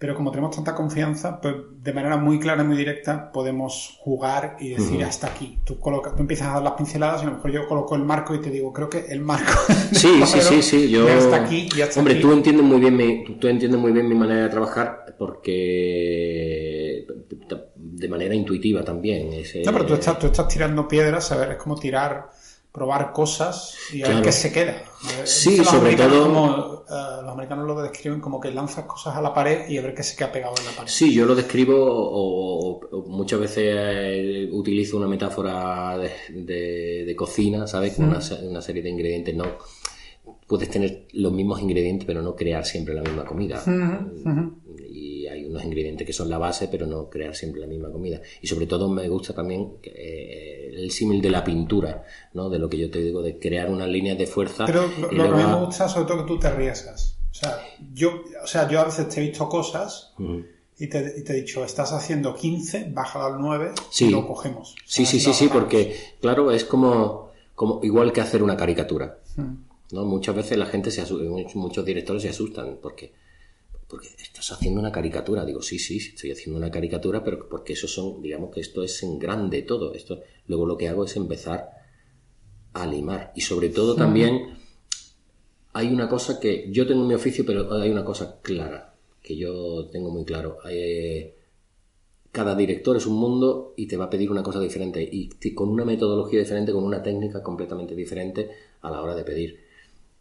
pero como tenemos tanta confianza, pues de manera muy clara y muy directa podemos jugar y decir hasta aquí. Tú, colocas, tú empiezas a dar las pinceladas y a lo mejor yo coloco el marco y te digo, creo que el marco. Sí, sí, sí, sí. Yo... hasta aquí y hasta Hombre, aquí. tú entiendes muy bien mi, tú, entiendes muy bien mi manera de trabajar porque de manera intuitiva también. No, pero tú estás, tú estás tirando piedras, a ver, es como tirar, probar cosas y a ver qué se queda. Sí, los sobre todo- como, eh, los americanos lo describen como que lanzas cosas a la pared y a ver qué se queda pegado en la pared. Sí, yo lo describo o, o muchas veces eh, utilizo una metáfora de, de- de cocina, ¿sabes? Con una, una serie de ingredientes, no puedes tener los mismos ingredientes, pero no crear siempre la misma comida. Unos ingredientes que son la base, pero no crear siempre la misma comida. Y sobre todo me gusta también eh, el símil de la pintura, ¿no? De lo que yo te digo, de crear unas líneas de fuerza. Pero lo, que a mí me gusta sobre todo que tú te arriesgas. O sea, yo, o sea, yo a veces te he visto cosas y, te, y, te, he dicho, estás haciendo 15, bájalo al 9 y lo cogemos. Sí, sí, sí, sí, porque, claro, es como, como igual que hacer una caricatura. ¿no? Muchas veces la gente se muchos directores se asustan porque porque estás haciendo una caricatura. Digo, sí, sí, estoy haciendo una caricatura, pero porque eso son, digamos que esto es en grande todo. Esto, luego lo que hago es empezar a limar. Y sobre todo también hay una cosa que yo tengo en mi oficio, pero hay una cosa clara, que yo tengo muy claro. Eh, cada director es un mundo y te va a pedir una cosa diferente y con una metodología diferente, con una técnica completamente diferente a la hora de pedir.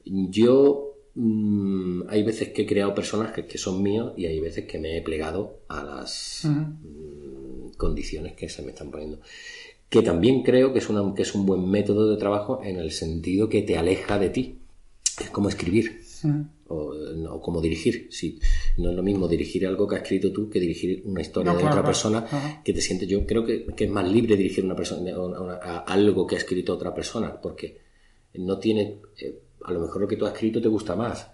Yo Mm, hay veces que he creado personajes que son míos y hay veces que me he plegado a las mm, condiciones que se me están poniendo. Que también creo que es, una, que es un buen método de trabajo en el sentido que te aleja de ti. Es como escribir. O, como dirigir. Si no es lo mismo dirigir algo que has escrito tú que dirigir una historia de otra persona que te sientes. Yo creo que, es más libre dirigir una persona a, algo que ha escrito otra persona porque no tiene. Eh, a lo mejor lo que tú has escrito te gusta más,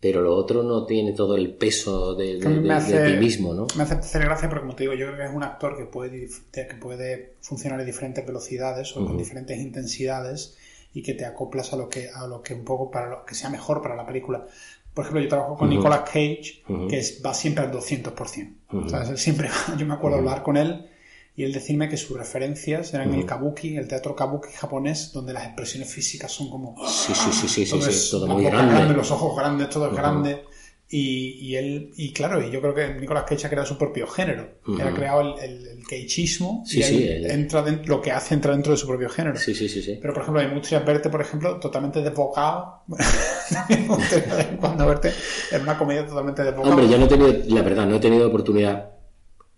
pero lo otro no tiene todo el peso de, ti mismo, ¿no? Me hace hacer gracia porque, como te digo, yo creo que es un actor que puede, que puede funcionar a diferentes velocidades o con diferentes intensidades y que te acoplas a lo que, a lo que un poco para lo que sea mejor para la película. Por ejemplo, yo trabajo con Nicolas Cage, que va siempre al 200%. siempre, yo me acuerdo hablar con él y él decirme que sus referencias eran el kabuki, el teatro kabuki japonés, donde las expresiones físicas son como... Sí, sí, sí, sí, sí, sí todo muy grande. Los ojos grandes, todo es grande. Y, y, él, y claro, y yo creo que Nicolas Cage ha creado su propio género. ha creado el, el, cageismo y entra dentro, lo que hace entra dentro de su propio género. Sí, sí, sí, sí. Pero, por ejemplo, hay muchas verte, por ejemplo, totalmente desbocado. cuando verte en una comedia totalmente desbocado. Hombre, yo no he tenido, la verdad, no he tenido oportunidad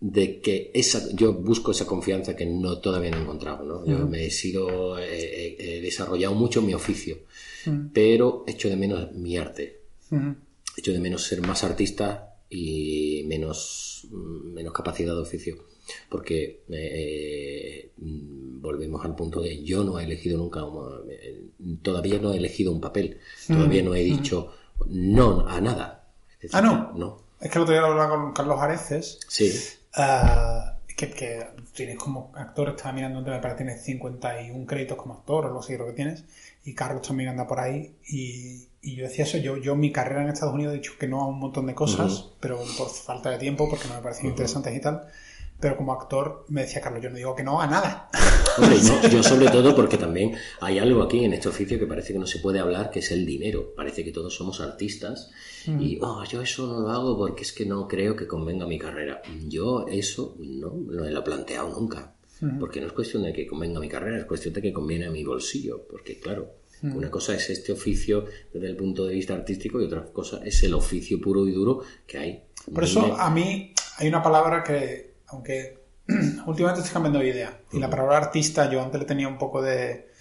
de que esa, yo busco esa confianza que no todavía no he encontrado, ¿no? Yo me he sido, he, desarrollado mucho mi oficio, pero echo de menos mi arte, echo de menos ser más artista y menos, menos capacidad de oficio, porque eh, volvemos al punto de yo no he elegido nunca, todavía no he elegido un papel, todavía no he dicho no a nada. ah, no. No. Es que el otro día hablaba con Carlos Areces. Sí. Ah, que, tienes como actor, estaba mirando, me parece tienes 51 créditos como actor, o lo sé, lo que tienes, y Carlos también anda por ahí, y, yo decía eso, yo, yo mi carrera en Estados Unidos he dicho que no a un montón de cosas, pero por falta de tiempo, porque no me parecen interesantes y tal, pero como actor me decía Carlos, yo no digo que no a nada. yo sobre todo porque también hay algo aquí en este oficio que parece que no se puede hablar, que es el dinero. Parece que todos somos artistas y, mm. oh, yo eso no lo hago porque es que no creo que convenga mi carrera. Yo eso no, lo he planteado nunca. Mm. Porque no es cuestión de que convenga mi carrera, es cuestión de que conviene a mi bolsillo. Porque, claro, mm. una cosa es este oficio desde el punto de vista artístico y otra cosa es el oficio puro y duro que hay. Por eso, a mí hay una palabra que aunque últimamente estoy cambiando de idea. Y la palabra artista yo antes le tenía un poco de...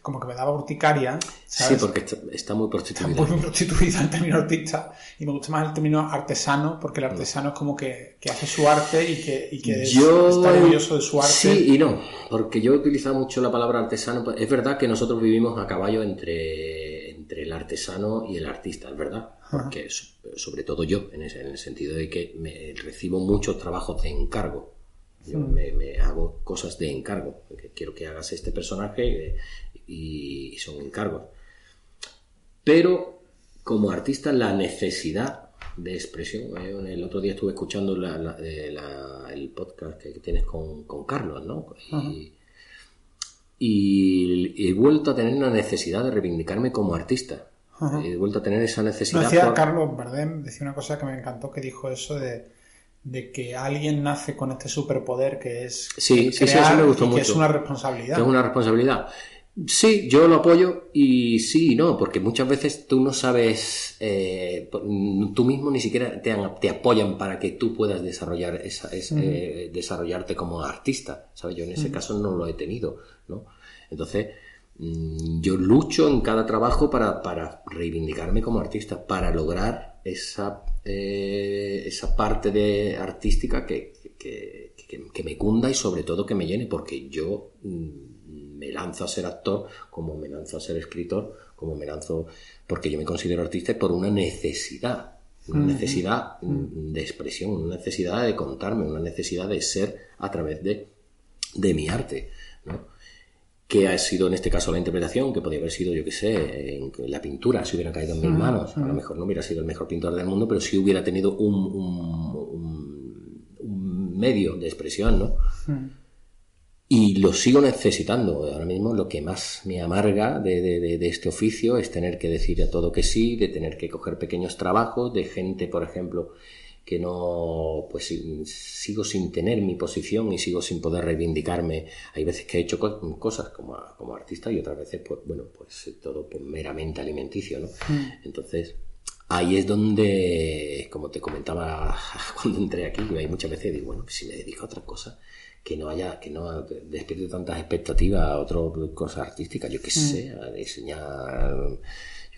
Como que me daba urticaria. Sí, porque está, muy prostituida. Está muy prostituida el término artista. Y me gusta más el término artesano, porque el artesano es como que, hace su arte y que, y que está orgulloso de su arte. Sí y no, porque yo he utilizado mucho la palabra artesano. Es verdad que nosotros vivimos a caballo entre, entre el artesano y el artista, es verdad. Porque sobre todo yo, en, el sentido de que me recibo muchos trabajos de encargo. Yo hmm. me, hago cosas de encargo. quiero que hagas este personaje y, son encargos. Pero como artista la necesidad de expresión. Eh, el otro día estuve escuchando eh, el podcast que tienes con, Carlos, ¿no? Y, y, he vuelto a tener una necesidad de reivindicarme como artista. He vuelto a tener esa necesidad. Decía Carlos Bardem, decía una cosa que me encantó, que dijo eso de, que alguien nace con este superpoder que es sí, sí, sí, eso me gustó mucho. que es una responsabilidad. es una responsabilidad. Sí, yo lo apoyo y sí y no, porque muchas veces tú no sabes, eh, tú mismo ni siquiera te, te, apoyan para que tú puedas desarrollar esa, eh, desarrollarte como artista, ¿sabes? Yo en ese caso no lo he tenido, ¿no? Entonces, Mm, yo lucho en cada trabajo para, para reivindicarme como artista, para lograr esa, eh, esa parte de artística que, que, me cunda y sobre todo que me llene, porque yo mm, me lanzo a ser actor, como me lanzo a ser escritor, como me lanzo, porque yo me considero artista por una necesidad, una necesidad de expresión, una necesidad de contarme, una necesidad de ser a través de, de mi arte, ¿no? Que ha sido en este caso la interpretación, que podría haber sido, yo qué sé, en la pintura, si hubiera caído en mis manos. A lo mejor no hubiera sido el mejor pintor del mundo, pero sí hubiera tenido un, un, un medio de expresión, ¿no? Y lo sigo necesitando. Ahora mismo lo que más me amarga de, de, de, este oficio es tener que decir a todo que sí, de tener que coger pequeños trabajos, de gente, por ejemplo, que no, pues sigo sin tener mi posición y sigo sin poder reivindicarme. Hay veces que he hecho cosas como, como artista y otras veces, pues bueno, pues todo pues, meramente alimenticio, ¿no? Mm. Entonces, ahí es donde, como te comentaba cuando entré aquí, hay muchas veces digo, bueno, si me dedico a otra cosa, que no haya, que no despierte tantas expectativas a otras cosas artísticas, yo qué mm. sé, a diseñar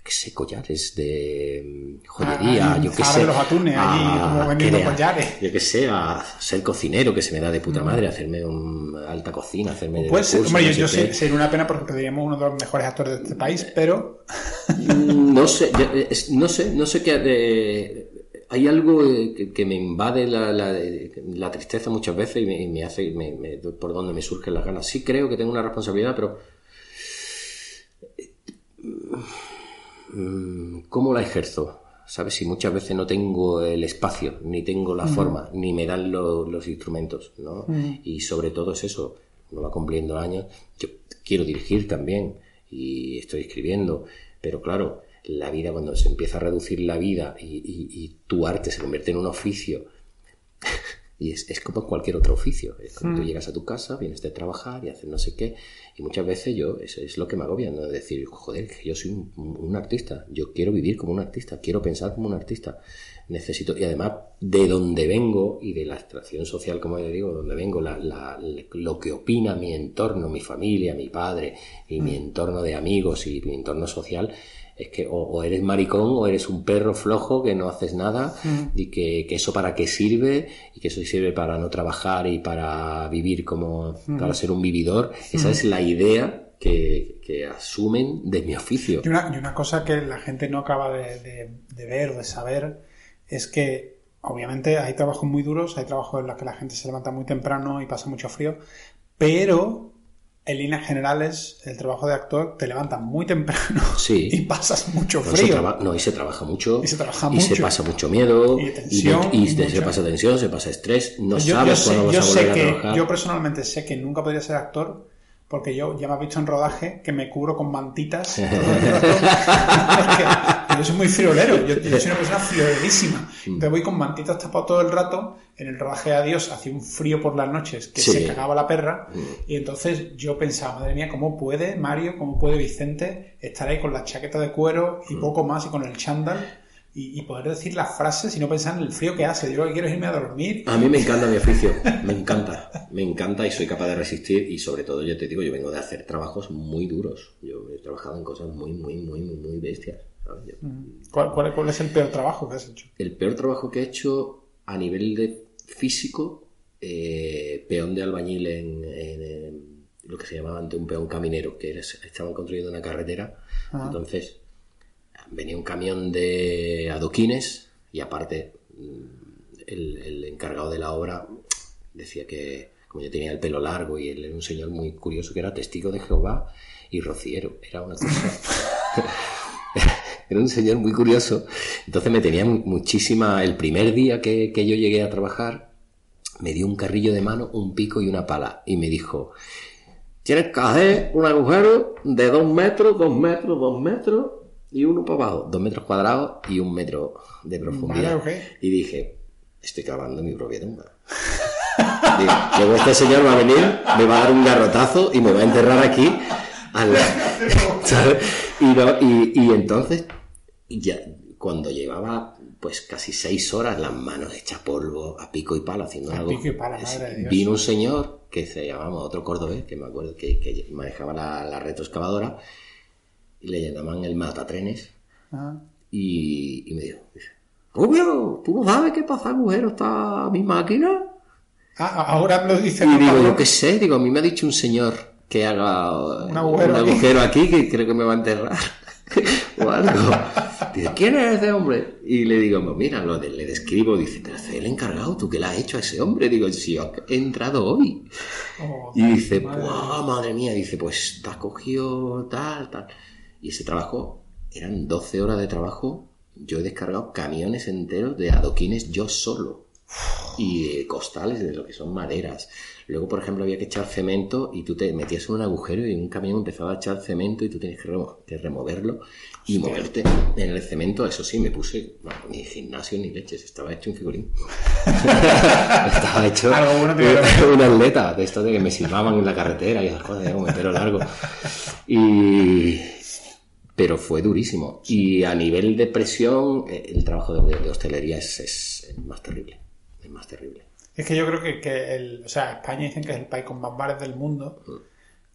qué sé, collares de mm, joyería, ah, yo qué sé. los atunes, allí como vendiendo collares. Yo qué sé, a ser cocinero, que se me da de puta mm. madre, hacerme una alta cocina, hacerme... Pues, hombre, yo, yo sé, sería una pena porque tendríamos uno de los mejores actores de este país, pero... Mm, no sé, no sé, no sé qué... hay algo que, me invade la, la, tristeza muchas veces y me, hace me, por donde me surgen las ganas. Sí creo que tengo una responsabilidad, pero ¿cómo la ejerzo? ¿Sabes? Si muchas veces no tengo el espacio, ni tengo la forma, ni me dan los instrumentos, ¿no? Y sobre todo es eso, uno va cumpliendo años, yo quiero dirigir también y estoy escribiendo, pero claro, la vida cuando se empieza a reducir la vida y tu arte se convierte en un oficio, y es, es, como cualquier otro oficio. Es como tú mm. llegas a tu casa, vienes de trabajar y haces no sé qué. Y muchas veces yo, es, es lo que me agobia, ¿no? decir, joder, que yo soy un, artista. Yo quiero vivir como un artista, quiero pensar como un artista. Necesito, y además de donde vengo y de la extracción social, como yo digo, donde vengo, la, la, lo que opina mi entorno, mi familia, mi padre y mi mm. entorno de amigos y mi entorno social, es que o, eres maricón o eres un perro flojo que no haces nada mm. y que, eso para qué sirve y que eso sirve para no trabajar y para vivir como mm. para ser un vividor. Esa es la idea que, asumen de mi oficio. Y una, y una, cosa que la gente no acaba de, ver o de saber es que obviamente hay trabajos muy duros, hay trabajos en los que la gente se levanta muy temprano y pasa mucho frío, pero en líneas generales, el trabajo de actor te levanta muy temprano y pasas mucho frío. No, y se trabaja mucho. Y se trabaja y se pasa mucho miedo. Y tensión. Y, se pasa tensión, se pasa estrés. No sabes cuándo vas a volver a trabajar. Yo personalmente sé que nunca podría ser actor porque yo ya me he visto en rodaje que me cubro con mantitas. yo soy muy friolero, yo, soy una persona friolerísima. Entonces voy con mantitas tapadas todo el rato. En el rodaje de Adiós hacía un frío por las noches que se cagaba la perra. Mm. Y entonces yo pensaba, madre mía, ¿cómo puede Mario, cómo puede Vicente estar ahí con la chaqueta de cuero y mm. poco más y con el chándal? Y, poder decir las frases y no pensar en el frío que hace. Yo lo que quiero es irme a dormir. A mí me encanta mi oficio, me encanta, me encanta y soy capaz de resistir y sobre todo yo te digo, yo vengo de hacer trabajos muy duros. Yo he trabajado en cosas muy, muy, muy, muy, bestias. Mm. ¿Cuál, cuál, es el peor trabajo que has hecho? El peor trabajo que he hecho a nivel de físico, eh, peón de albañil en, lo que se llamaba ante un peón caminero, que estaban construyendo una carretera. Entonces venía un camión de adoquines y aparte mm, el, encargado de la obra decía que como yo tenía el pelo largo y él era un señor muy curioso que era testigo de Jehová y rociero, era una cosa... era un señor muy curioso. Entonces me tenía muchísima... El primer día que, que yo llegué a trabajar, me dio un carrillo de mano, un pico y una pala y me dijo, tienes que hacer un agujero de dos metros, dos metros, dos metros y uno para abajo, dos metros cuadrados y un metro de profundidad. Y dije, estoy cavando mi propia tumba. luego este señor va a venir, me va a dar un garrotazo y me va a enterrar aquí. Y, y, entonces, ya, cuando llevaba pues casi seis horas las manos hechas polvo a pico y palo haciendo algo. Vino un señor que se llamaba otro cordobés, que me acuerdo que, manejaba la, la retroexcavadora y le llamaban el matatrenes. Ah. Y, y me dijo, Rubio, ¿tú no sabes qué pasa agujero esta mi máquina? Ah, ahora lo dice. Y digo, yo qué sé, digo, a mí me ha dicho un señor que haga Un agujero aquí. agujero aquí que creo que me va a enterrar o algo. Dice, ¿quién es ese hombre? Y le digo, pues mira, lo de- le describo, dice, pero es el encargado, ¿tú qué le has hecho a ese hombre? Digo, si yo he entrado hoy. Oh, Y dice, madre "Buah, madre mía, dice, pues te has cogido tal, tal. Y ese trabajo, eran 12 horas de trabajo, yo he descargado camiones enteros de adoquines yo solo. Y eh, costales de lo que son maderas. Luego, por ejemplo, había que echar cemento y tú te metías en un agujero y un camión empezaba a echar cemento y tú tienes que, remo- que removerlo y moverte en el cemento. Eso sí, me puse, bueno, ni gimnasio ni leches, estaba hecho un figurín. estaba hecho bueno un atleta de esto de que me silbaban en la carretera y esas cosas, el pelo largo. Y... Pero fue durísimo. Y a nivel de presión, eh, el trabajo de, de hostelería es, es más terrible. Es más terrible. Es que yo creo que, que el, o sea, España dicen que es el país con más bares del mundo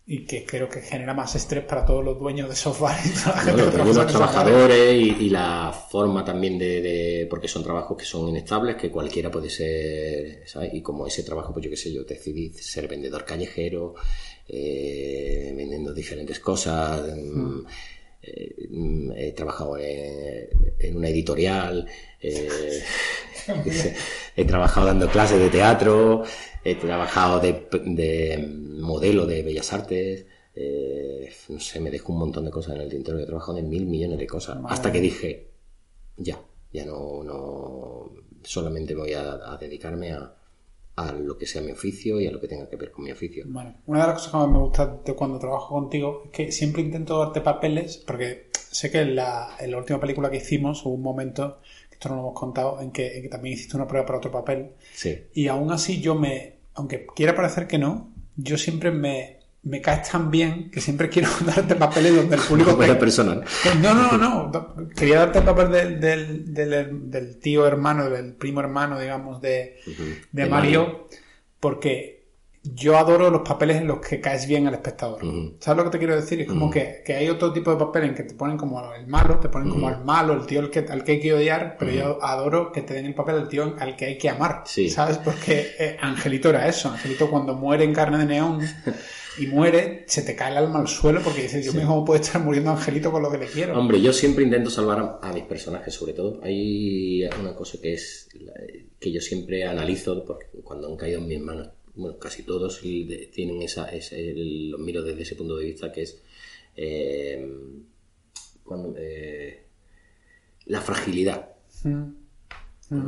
y que creo que genera más estrés para todos los dueños de esos bares y toda la gente Bueno, que trabaja los trabajadores y, y la forma también de, de- porque son trabajos que son inestables, que cualquiera puede ser, ¿sabes? Y como ese trabajo, pues yo qué sé, yo decidí ser vendedor callejero, eh, vendiendo diferentes cosas, mm, mm, he trabajado en, en una editorial, eh, he trabajado dando clases de teatro, he trabajado de, de modelo de bellas artes, eh, no sé, me dejo un montón de cosas en el tintero, he trabajado en mil millones de cosas, Madre hasta que dije, ya, ya no, no solamente me voy a, a dedicarme a, a lo que sea mi oficio y a lo que tenga que ver con mi oficio. Bueno, una de las cosas que más me gusta de cuando trabajo contigo es que siempre intento darte papeles, porque sé que en la, en la última película que hicimos hubo un momento, que esto no lo hemos contado, en que, en que también hiciste una prueba para otro papel, Sí. y aún así yo me, aunque quiera parecer que no, yo siempre me, me caes tan bien que siempre quiero darte papeles donde el público te, la personal. no, no, no, no. Quería darte el papel del, del, del, del tío hermano, del primo hermano, digamos, de, de De Mario, porque yo adoro los papeles en los que caes bien al espectador. ¿Sabes lo que te quiero decir? Es como que, que hay otro tipo de papel en que te ponen como el malo, te ponen como al malo, el tío al que, al que hay que odiar, pero yo adoro que te den el papel del tío al que hay que amar. Sí. ¿Sabes? Porque eh, Angelito era eso. Angelito cuando muere en carne de neón y muere, se te cae el alma al suelo porque dices, yo mismo puedo estar muriendo Angelito con lo que le quiero. Hombre, yo siempre intento salvar a, a mis personajes, sobre todo. Hay una cosa que es que yo siempre analizo, porque cuando han caído en mis manos, bueno, casi todos tienen esa, el- los miro desde ese punto de vista, que es eh, cuando, eh, la fragilidad. Mm.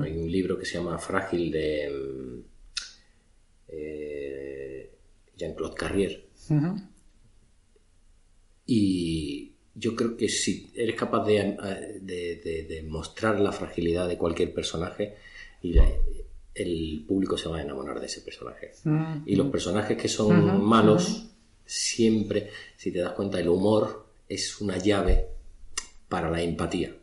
Hay un libro que se llama Frágil de mm, eh, Jean-Claude Carrier. Y yo creo que si eres capaz de, de- de- de mostrar la fragilidad de cualquier personaje, y la- el público se va a enamorar de ese personaje. Mm. Y los personajes que son malos, siempre, si te das cuenta, el humor es una llave para la empatía.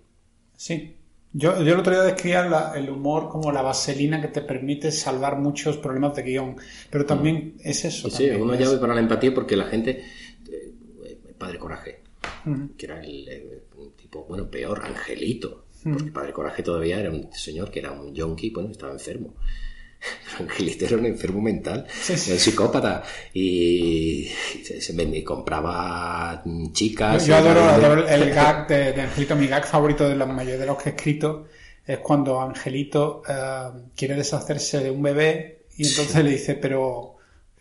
Sí. Yo, yo el otro día describía la- el humor como la vaselina que te permite salvar muchos problemas de guion. Pero también es eso. Mm. Sí, es también, una es- llave para la empatía porque la gente. eh, Padre Coraje, que era el, eh, un tipo, bueno, peor, Angelito. Mm. Porque Padre Coraje todavía era un señor que era un yonki, bueno, estaba enfermo. Pero Angelito era un enfermo mental, Sí, un psicópata. Y se, se vendía- y compraba chicas. Yo adoro, el gag de, de Angelito. Mi gag favorito de la mayoría de los que he escrito es cuando Angelito eh, quiere deshacerse de un bebé y entonces le dice, pero...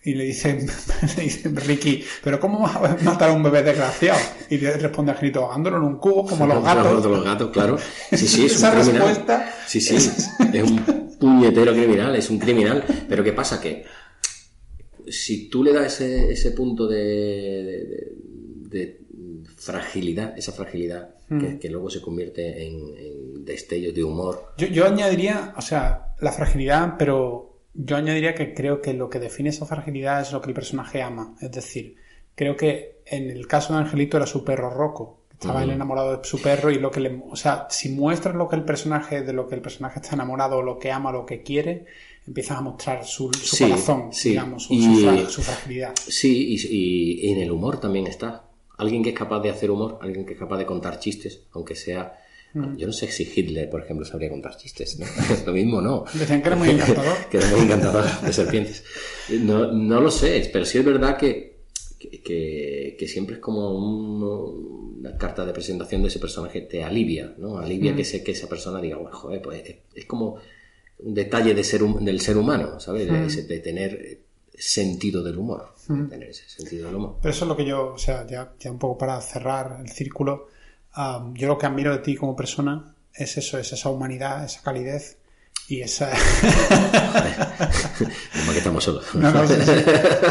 Y le dice, le dice Ricky, pero ¿cómo vas a matar a un bebé desgraciado? Y le responde Angelito, ahogándolo en un cubo como los gatos. Los gatos, claro. Sí, sí, es Esa un criminal. respuesta Sí, sí, es un puñetero criminal, es un criminal. Pero ¿qué pasa? Que si tú le das ese, ese punto de, de- de fragilidad, esa fragilidad, Mm. que, que luego se convierte en, en destellos de humor, Yo, yo añadiría, o sea, la fragilidad, pero yo añadiría que creo que lo que define esa fragilidad es lo que el personaje ama. Es decir, creo que en el caso de Angelito era su perro Rocco. Estaba él enamorado de su perro y lo que le... O sea, si muestras lo que el personaje, de lo que el personaje está enamorado, lo que ama, lo que quiere, empiezas a mostrar su, su Sí, corazón, sí. digamos, su, Y- su fra- su fragilidad. Sí, y, y en el humor también está. Alguien que es capaz de hacer humor, alguien que es capaz de contar chistes, aunque sea... Yo no sé si Hitler, por ejemplo, sabría contar chistes, ¿no? Lo mismo no. Decían que era muy encantador. que era muy encantador de serpientes. No, no lo sé, pero sí es verdad que, que, que, siempre es como una carta de presentación de ese personaje, te alivia, ¿no? Alivia que, sé, que esa persona diga, bueno, joder, pues es, como un detalle de ser, del ser humano, ¿sabes? De, tener sentido del humor, tener ese sentido del humor. Pero eso es lo que yo, o sea, ya, ya un poco para cerrar el círculo, yo lo que admiro de ti como persona es eso, es esa humanidad, esa calidez y esa. Que estamos solos.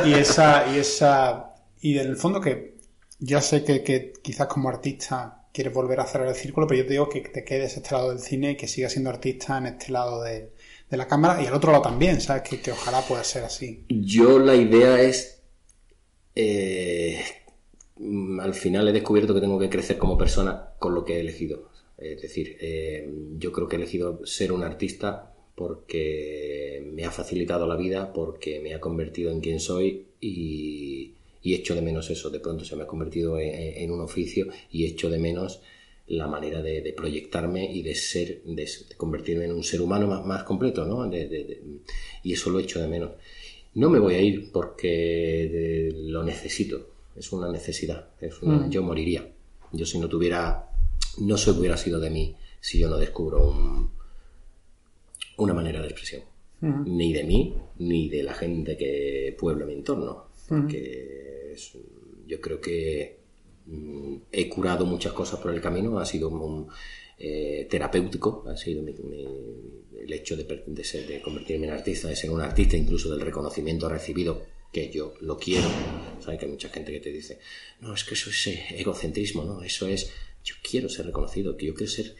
Y esa, y esa. Y en el fondo que ya sé que, que, quizás como artista quieres volver a cerrar el círculo, pero yo te digo que te quedes este lado del cine y que sigas siendo artista en este lado de, de la cámara y al otro lado también, ¿sabes? Que, que ojalá pueda ser así. Yo la idea es. Eh, al final he descubierto que tengo que crecer como persona con lo que he elegido. Es decir, eh, yo creo que he elegido ser un artista porque me ha facilitado la vida, porque me ha convertido en quien soy y, y echo de menos eso. De pronto se me ha convertido en, un oficio y echo de menos la manera de, proyectarme y de ser, de, convertirme en un ser humano más, más completo, ¿no? y eso lo echo de menos. No me voy a ir porque lo necesito, es una necesidad, es mm. yo moriría. Yo si no tuviera no se hubiera sido de mí si yo no descubro una manera de expresión. Ni de mí, ni de la gente que puebla mi entorno. Porque yo creo que mm, he curado muchas cosas por el camino, ha sido un, eh, terapéutico, ha sido el hecho de, de convertirme en artista, de ser un artista, incluso del reconocimiento recibido que yo lo quiero. Sabes que hay mucha gente que te dice, no, es que eso es eh, egocentrismo, no, eso es yo quiero ser reconocido, que yo quiero ser,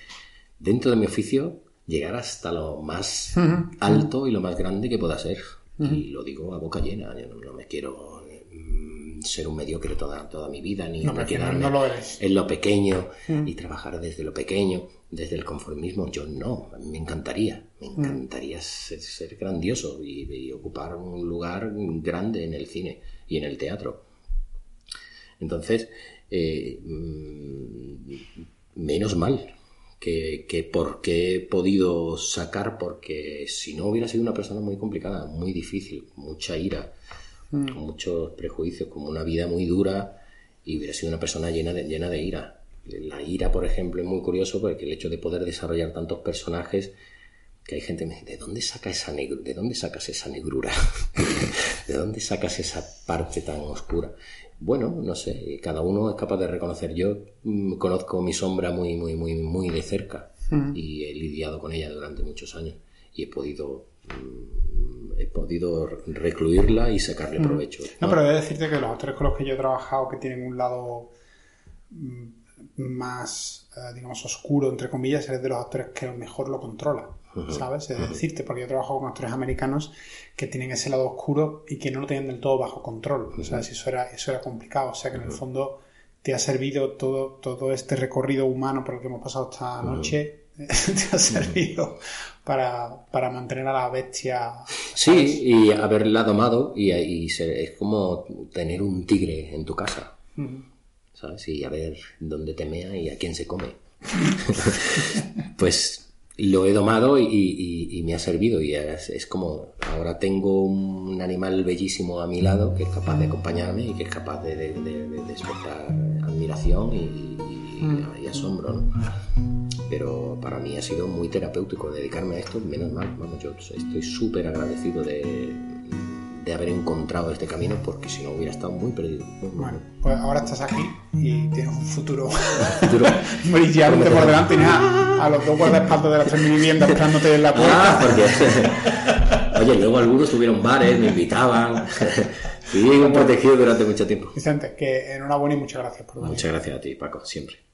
dentro de mi oficio, llegar hasta lo más alto y lo más grande que pueda ser. Y lo digo a boca llena, yo no, me quiero mm, ser un mediocre toda, toda mi vida, ni no, lo en lo pequeño y trabajar desde lo pequeño, desde el conformismo. Yo no, a mí me encantaría, me encantaría ser, grandioso y, ocupar un lugar grande en el cine y en el teatro. Entonces, eh, mm, menos mal que, que porque he podido sacar, porque si no hubiera sido una persona muy complicada, muy difícil, mucha ira, mm. con muchos prejuicios, como una vida muy dura y hubiera sido una persona llena de, llena de ira. La ira, por ejemplo, es muy curioso porque el hecho de poder desarrollar tantos personajes que hay gente que me dice, ¿de dónde saca esa ¿De dónde sacas esa negrura? ¿De dónde sacas esa parte tan oscura? bueno, no sé, cada uno es capaz de reconocer. Yo mm, conozco mi sombra muy, muy, muy, muy de cerca mm. y he lidiado con ella durante muchos años y he podido mm, he podido recluirla y sacarle provecho. No, pero he de decirte que los actores con los que yo he trabajado que tienen un lado más, eh, digamos, oscuro, entre comillas, eres de los actores que mejor lo controla. ¿Sabes? Es decirte, porque yo trabajo con actores americanos que tienen ese lado oscuro y que no lo tienen del todo bajo control, ¿sabes? Eso era, eso era complicado, o sea que en el fondo te ha servido todo, todo este recorrido humano por el que hemos pasado esta noche, te ha servido para, mantener a la bestia. Sí, y haberla domado y, y es como tener un tigre en tu casa. ¿Sabes? Y a ver dónde te mea y a quién se come. pues lo he domado y, me ha servido y es, como ahora tengo un animal bellísimo a mi lado que es capaz de acompañarme y que es capaz de, despertar admiración y, y, asombro ¿no? pero para mí ha sido muy terapéutico dedicarme a esto menos mal vamos yo estoy súper agradecido de de haber encontrado este camino porque si no hubiera estado muy perdido. Bueno, pues ahora estás aquí y tienes un futuro, futuro brillante por delante y nada, a los dos guardaespaldas de las tres viviendas esperándote en la puerta. Ah, porque... Oye, luego algunos tuvieron bares, me invitaban. y un protegido durante mucho tiempo. Vicente, que enhorabuena y muchas gracias por Muchas gracias a ti, Paco, siempre.